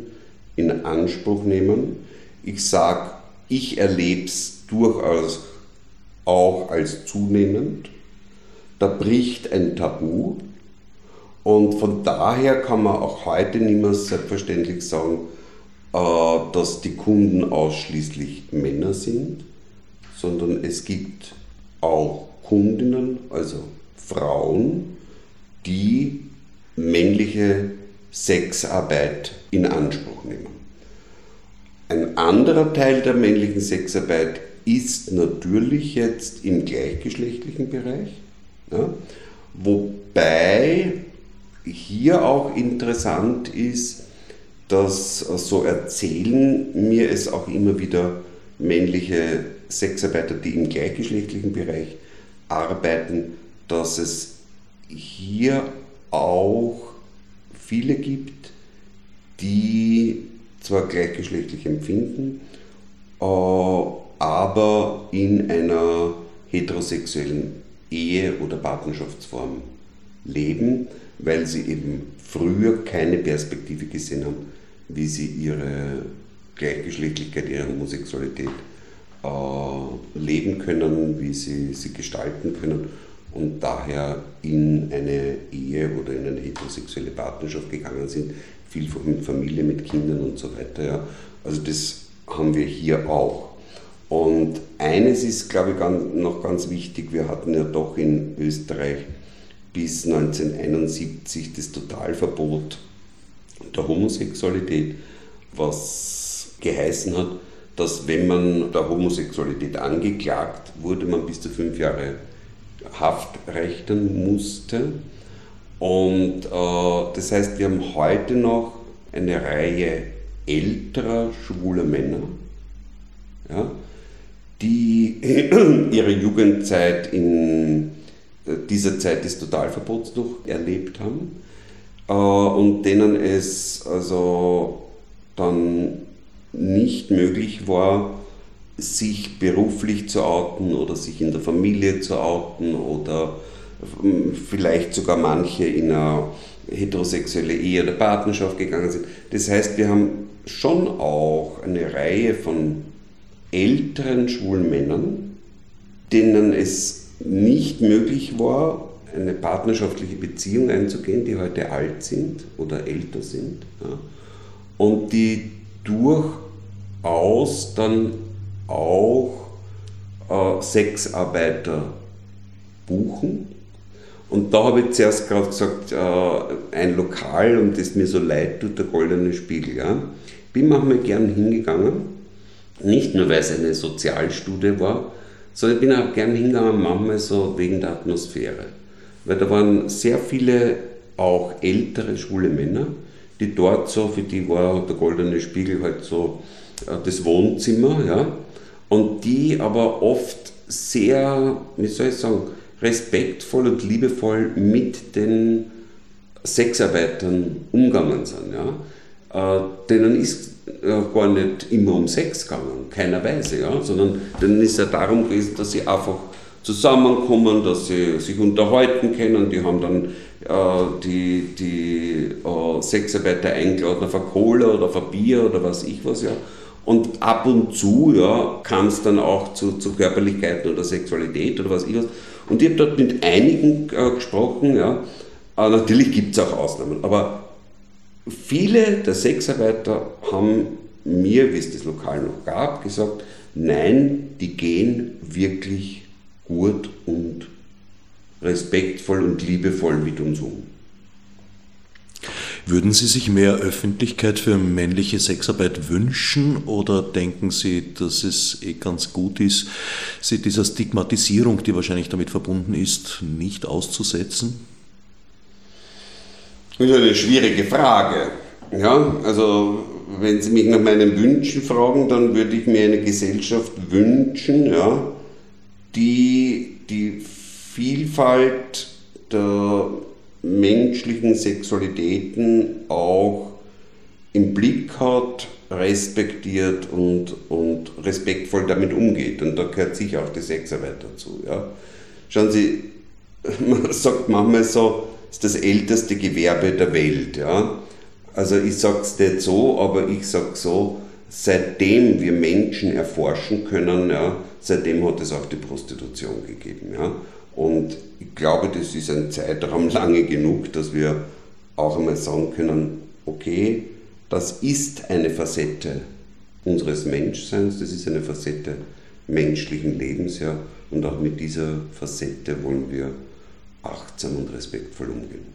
in Anspruch nehmen. Ich sage, ich erlebe es durchaus auch als zunehmend. Da bricht ein Tabu. Und von daher kann man auch heute nicht mehr selbstverständlich sagen, dass die Kunden ausschließlich Männer sind, sondern es gibt auch Kundinnen, also Frauen, die männliche Sexarbeit in Anspruch nehmen. Ein anderer Teil der männlichen Sexarbeit ist natürlich jetzt im gleichgeschlechtlichen Bereich, ja, wobei hier auch interessant ist, dass so erzählen mir es auch immer wieder männliche Sexarbeiter, die im gleichgeschlechtlichen Bereich arbeiten, dass es hier auch viele gibt, die zwar gleichgeschlechtlich empfinden, äh, aber in einer heterosexuellen Ehe oder Partnerschaftsform leben, weil sie eben früher keine Perspektive gesehen haben, wie sie ihre Gleichgeschlechtlichkeit, ihre Homosexualität äh, leben können, wie sie sie gestalten können und daher in eine Ehe oder in eine heterosexuelle Partnerschaft gegangen sind, vielfach mit Familie, mit Kindern und so weiter. Ja. Also das haben wir hier auch. Und eines ist, glaube ich, ganz, noch ganz wichtig, wir hatten ja doch in Österreich bis 1971 das Totalverbot der Homosexualität, was geheißen hat, dass wenn man der Homosexualität angeklagt wurde, man bis zu fünf Jahre Haft rechnen musste. Und äh, das heißt, wir haben heute noch eine Reihe älterer schwuler Männer, ja, die ihre Jugendzeit in dieser Zeit des Totalverbots noch erlebt haben äh, und denen es also dann nicht möglich war, sich beruflich zu outen oder sich in der Familie zu outen oder ähm, vielleicht sogar manche in eine heterosexuelle Ehe oder Partnerschaft gegangen sind. Das heißt, wir haben schon auch eine Reihe von älteren schwulen Männern, denen es nicht möglich war, eine partnerschaftliche Beziehung einzugehen, die heute alt sind oder älter sind ja, und die durchaus dann auch äh, Sexarbeiter buchen. Und da habe ich zuerst gerade gesagt, äh, ein Lokal, um das mir so leid tut, der Goldene Spiegel. Ja. Bin manchmal gern hingegangen, nicht nur weil es eine Sozialstudie war, sondern ich bin auch gern hingegangen, manchmal so wegen der Atmosphäre. Weil da waren sehr viele auch ältere schwule Männer, die dort so, für die war der Goldene Spiegel halt so äh, das Wohnzimmer, ja und die aber oft sehr, wie soll ich sagen, respektvoll und liebevoll mit den Sexarbeitern umgegangen sind. Ja? Äh, denen ist äh, gar nicht immer um Sex gegangen, keiner Weise, ja? sondern denen ist ja darum gewesen, dass sie einfach zusammenkommen, dass sie sich unterhalten können. Die haben dann äh, die, die äh, Sexarbeiter eingeladen auf ein Cola oder auf ein Bier oder was ich was, ja Und ab und zu ja, kam es dann auch zu, zu Körperlichkeiten oder Sexualität oder was ich was. Und ich habe dort mit einigen äh, gesprochen, ja. Aber natürlich gibt es auch Ausnahmen, aber viele der Sexarbeiter haben mir, wie es das Lokal noch gab, gesagt, nein, die gehen wirklich gut und respektvoll und liebevoll mit uns um. Würden Sie sich mehr Öffentlichkeit für männliche Sexarbeit wünschen oder denken Sie, dass es eh ganz gut ist, sie dieser Stigmatisierung, die wahrscheinlich damit verbunden ist, nicht auszusetzen? Das ist eine schwierige Frage. Ja, also wenn Sie mich nach meinen Wünschen fragen, dann würde ich mir eine Gesellschaft wünschen, ja, die die Vielfalt der menschlichen Sexualitäten auch im Blick hat, respektiert und, und respektvoll damit umgeht. Und da gehört sicher auch die Sexarbeit dazu. Ja. Schauen Sie, man sagt manchmal so, es ist das älteste Gewerbe der Welt. Ja. Also ich sage es nicht so, aber ich sage so, seitdem wir Menschen erforschen können, ja, seitdem hat es auch die Prostitution gegeben. Ja. Und ich glaube, das ist ein Zeitraum lange genug, dass wir auch einmal sagen können, okay, das ist eine Facette unseres Menschseins, das ist eine Facette menschlichen Lebens, ja, und auch mit dieser Facette wollen wir achtsam und respektvoll umgehen.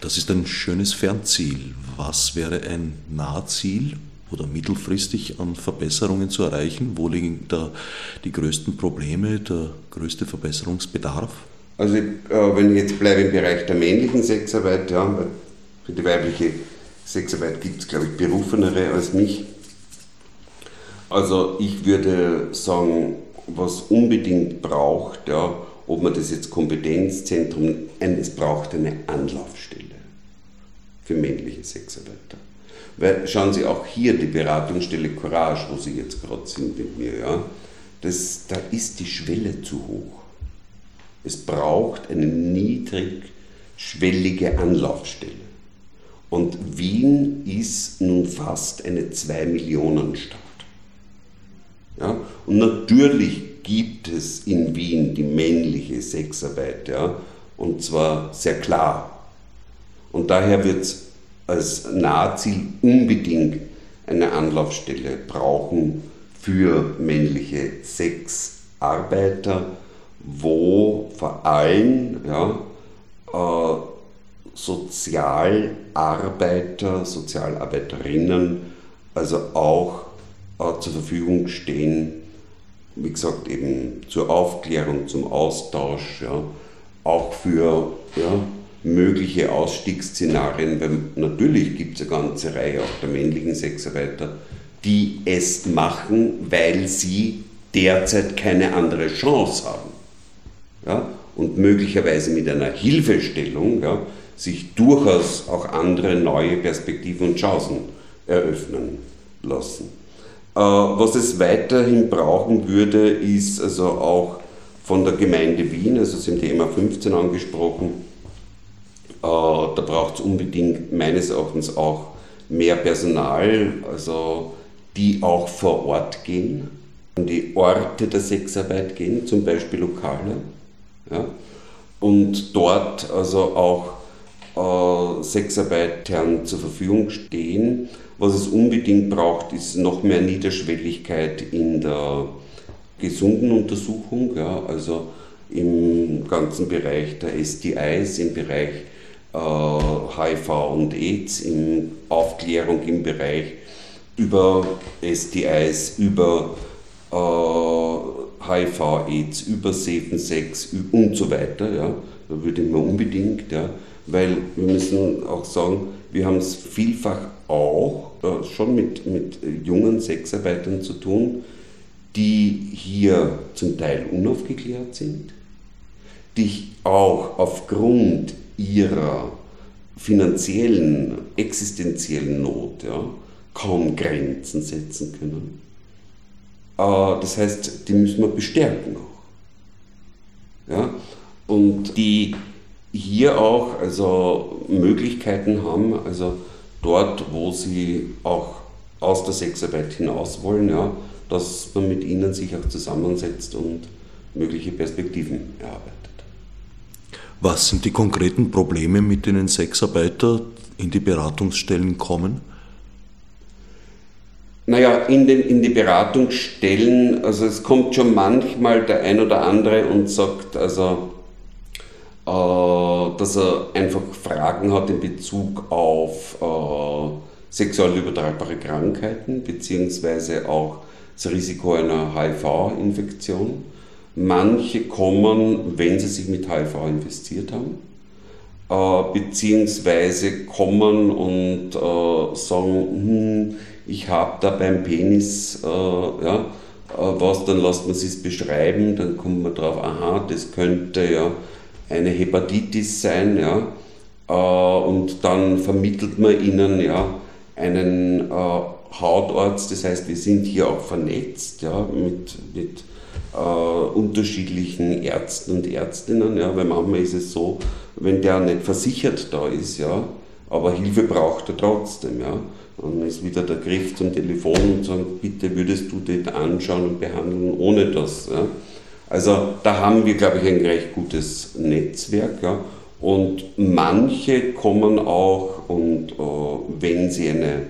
Das ist ein schönes Fernziel. Was wäre ein Nahziel oder mittelfristig an Verbesserungen zu erreichen? Wo liegen da die größten Probleme, der größte Verbesserungsbedarf? Also äh, wenn ich jetzt bleibe im Bereich der männlichen Sexarbeit, ja, für die weibliche Sexarbeit gibt es, glaube ich, berufenere als mich. Also ich würde sagen, was unbedingt braucht, ja, ob man das jetzt Kompetenzzentrum, es braucht eine Anlaufstelle für männliche Sexarbeiter. Schauen Sie auch hier die Beratungsstelle Courage, wo Sie jetzt gerade sind mit mir, ja, das, da ist die Schwelle zu hoch. Es braucht eine niedrigschwellige Anlaufstelle. Und Wien ist nun fast eine 2-Millionen-Stadt. Ja? Und natürlich gibt es in Wien die männliche Sexarbeit, ja? und zwar sehr klar. Und daher wird es als Nahziel unbedingt eine Anlaufstelle brauchen für männliche Sexarbeiter, wo vor allem ja, äh, Sozialarbeiter, Sozialarbeiterinnen also auch äh, zur Verfügung stehen, wie gesagt, eben zur Aufklärung, zum Austausch, ja, auch für ja, mögliche Ausstiegsszenarien, weil natürlich gibt es eine ganze Reihe auch der männlichen Sexarbeiter, die es machen, weil sie derzeit keine andere Chance haben. Ja? Und möglicherweise mit einer Hilfestellung ja, sich durchaus auch andere neue Perspektiven und Chancen eröffnen lassen. Äh, was es weiterhin brauchen würde, ist also auch von der Gemeinde Wien, also Sie haben die MA 15 angesprochen, da braucht es unbedingt meines Erachtens auch mehr Personal, also die auch vor Ort gehen, an die Orte der Sexarbeit gehen, zum Beispiel Lokale. Ja, und dort also auch äh, Sexarbeitern zur Verfügung stehen. Was es unbedingt braucht, ist noch mehr Niederschwelligkeit in der gesunden Untersuchung, ja, also im ganzen Bereich der STIs, im Bereich HIV äh, und AIDS, in Aufklärung im Bereich über STIs, über äh, HIV, AIDS, über Safen Sex und so weiter. Ja. Da würde ich mir unbedingt, ja, weil wir müssen auch sagen, wir haben es vielfach auch äh, schon mit, mit jungen Sexarbeitern zu tun, die hier zum Teil unaufgeklärt sind, die auch aufgrund ihrer finanziellen, existenziellen Not ja, kaum Grenzen setzen können. Äh, das heißt, die müssen wir bestärken auch. Ja? Und die hier auch also Möglichkeiten haben, also dort, wo sie auch aus der Sexarbeit hinaus wollen, ja, dass man mit ihnen sich auch zusammensetzt und mögliche Perspektiven erarbeitet. Was sind die konkreten Probleme, mit denen Sexarbeiter in die Beratungsstellen kommen? Naja, in, den, in die Beratungsstellen, also es kommt schon manchmal der ein oder andere und sagt, also, äh, dass er einfach Fragen hat in Bezug auf äh, sexuell übertragbare Krankheiten, beziehungsweise auch das Risiko einer HIV-Infektion. Manche kommen, wenn sie sich mit HIV infiziert haben, äh, beziehungsweise kommen und äh, sagen, hm, ich habe da beim Penis äh, ja, äh, was, dann lässt man es beschreiben, dann kommt man drauf, aha, das könnte ja eine Hepatitis sein, ja, äh, und dann vermittelt man ihnen ja einen äh, Hautarzt, das heißt, wir sind hier auch vernetzt ja, mit, mit äh, unterschiedlichen Ärzten und Ärztinnen, ja, weil manchmal ist es so, wenn der nicht versichert da ist, ja, aber Hilfe braucht er trotzdem, ja, dann ist wieder der Griff zum Telefon und sagt, bitte würdest du den anschauen und behandeln ohne das. Ja. Also da haben wir, glaube ich, ein recht gutes Netzwerk. Ja. Und manche kommen auch und äh, wenn sie eine,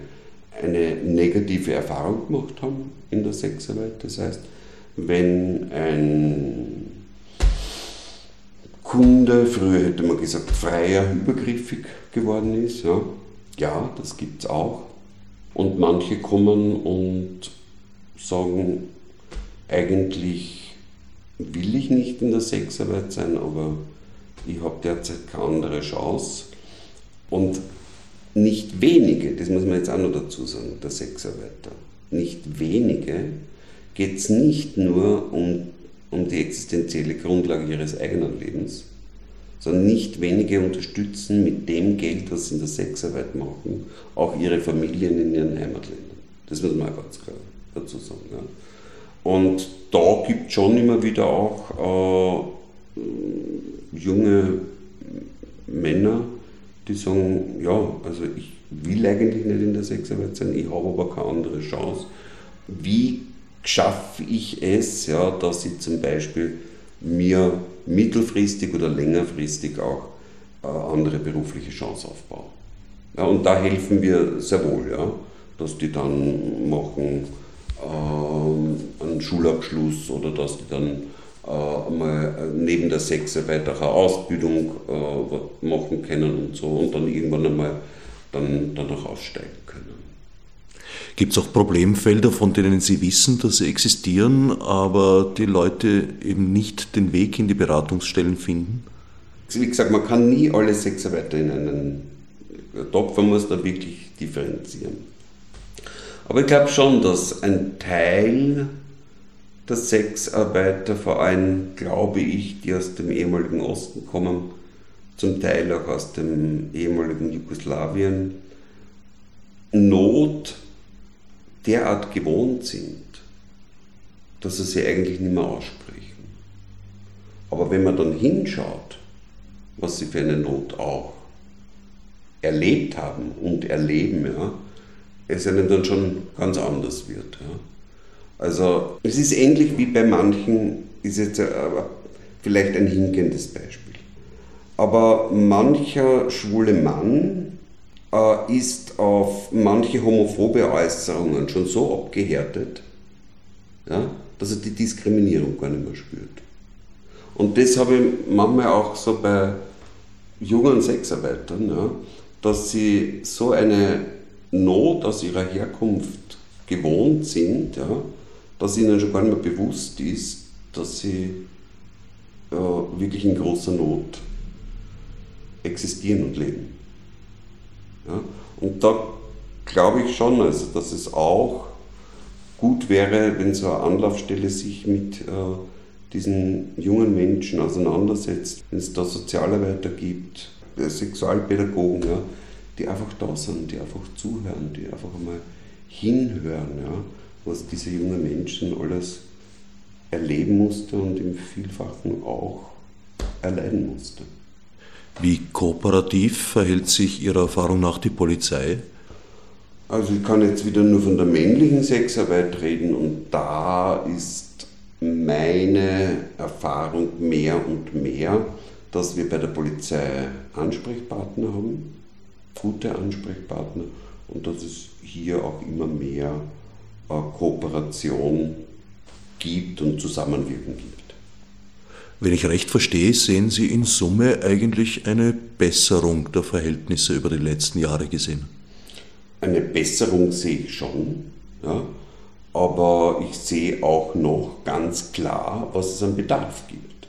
eine negative Erfahrung gemacht haben in der Sexarbeit, das heißt, wenn ein Kunde, früher hätte man gesagt, freier übergriffig geworden ist, ja, ja das gibt es auch. Und manche kommen und sagen, eigentlich will ich nicht in der Sexarbeit sein, aber ich habe derzeit keine andere Chance. Und nicht wenige, das muss man jetzt auch noch dazu sagen, der Sexarbeiter, nicht wenige geht es nicht nur um, um die existenzielle Grundlage ihres eigenen Lebens, sondern nicht wenige unterstützen mit dem Geld, was sie in der Sexarbeit machen, auch ihre Familien in ihren Heimatländern. Das muss man auch ganz klar dazu sagen. Ja. Und da gibt es schon immer wieder auch äh, junge Männer, die sagen, ja, also ich will eigentlich nicht in der Sexarbeit sein, ich habe aber keine andere Chance. Wie schaffe ich es, ja, dass ich zum Beispiel mir mittelfristig oder längerfristig auch äh, andere berufliche Chance aufbaue. Ja, und da helfen wir sehr wohl, ja, dass die dann machen äh, einen Schulabschluss oder dass die dann äh, mal neben der Sexarbeit auch eine Ausbildung äh, machen können und so und dann irgendwann einmal dann, auch aussteigen. Gibt es auch Problemfelder, von denen Sie wissen, dass sie existieren, aber die Leute eben nicht den Weg in die Beratungsstellen finden? Wie gesagt, man kann nie alle Sexarbeiter in einen Topf, man muss da wirklich differenzieren. Aber ich glaube schon, dass ein Teil der Sexarbeiter, vor allem glaube ich, die aus dem ehemaligen Osten kommen, zum Teil auch aus dem ehemaligen Jugoslawien, Not derart gewohnt sind, dass sie sie eigentlich nicht mehr aussprechen. Aber wenn man dann hinschaut, was sie für eine Not auch erlebt haben und erleben, ja, es ihnen dann schon ganz anders wird. Ja. Also es ist ähnlich wie bei manchen, ist jetzt vielleicht ein hinkendes Beispiel. Aber mancher schwule Mann äh, ist auf manche homophobe Äußerungen schon so abgehärtet, ja, dass er die Diskriminierung gar nicht mehr spürt. Und das habe ich manchmal auch so bei jungen Sexarbeitern, ja, dass sie so eine Not aus ihrer Herkunft gewohnt sind, ja, dass ihnen schon gar nicht mehr bewusst ist, dass sie äh, wirklich in großer Not existieren und leben. Ja? Und da glaube ich schon, also, dass es auch gut wäre, wenn so eine Anlaufstelle sich mit äh, diesen jungen Menschen auseinandersetzt, wenn es da Sozialarbeiter gibt, äh, Sexualpädagogen, ja, die einfach da sind, die einfach zuhören, die einfach einmal hinhören, ja, was diese jungen Menschen alles erleben musste und im Vielfachen auch erleiden musste. Wie kooperativ verhält sich Ihrer Erfahrung nach die Polizei? Also ich kann jetzt wieder nur von der männlichen Sexarbeit reden und da ist meine Erfahrung mehr und mehr, dass wir bei der Polizei Ansprechpartner haben, gute Ansprechpartner und dass es hier auch immer mehr äh, Kooperation gibt und Zusammenwirken gibt. Wenn ich recht verstehe, sehen Sie in Summe eigentlich eine Besserung der Verhältnisse über die letzten Jahre gesehen eine Besserung sehe ich schon, ja, aber ich sehe auch noch ganz klar, was es an Bedarf gibt.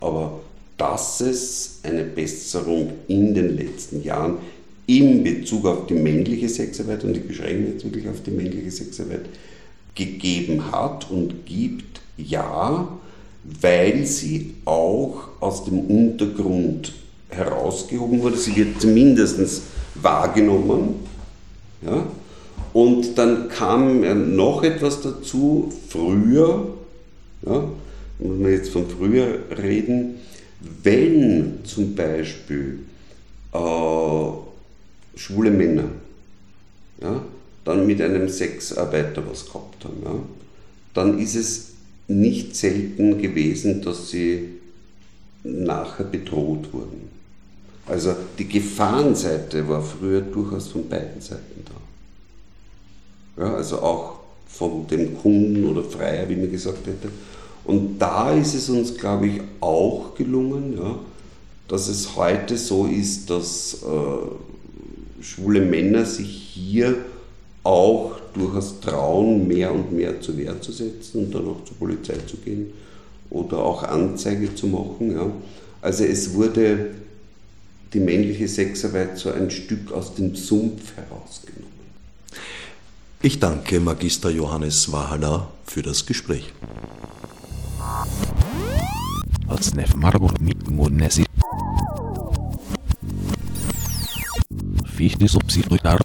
Aber dass es eine Besserung in den letzten Jahren in Bezug auf die männliche Sexarbeit, und ich beschränke jetzt wirklich auf die männliche Sexarbeit, gegeben hat und gibt, ja, weil sie auch aus dem Untergrund herausgehoben wurde. Sie wird zumindest wahrgenommen ja? Und dann kam noch etwas dazu, früher, ja, muss man jetzt von früher reden, wenn zum Beispiel äh, schwule Männer ja, dann mit einem Sexarbeiter was gehabt haben, ja, dann ist es nicht selten gewesen, dass sie nachher bedroht wurden. Also die Gefahrenseite war früher durchaus von beiden Seiten da. Ja, also auch von dem Kunden oder Freier, wie man gesagt hätte. Und da ist es uns, glaube ich, auch gelungen, ja, dass es heute so ist, dass äh, schwule Männer sich hier auch durchaus trauen, mehr und mehr zur Wehr zu setzen und dann auch zur Polizei zu gehen oder auch Anzeige zu machen. Ja. Also es wurde die männliche Sexarbeit so ein Stück aus dem Sumpf herausgenommen. Ich danke Magister Johannes Wahala für das Gespräch. Fichte subsidiar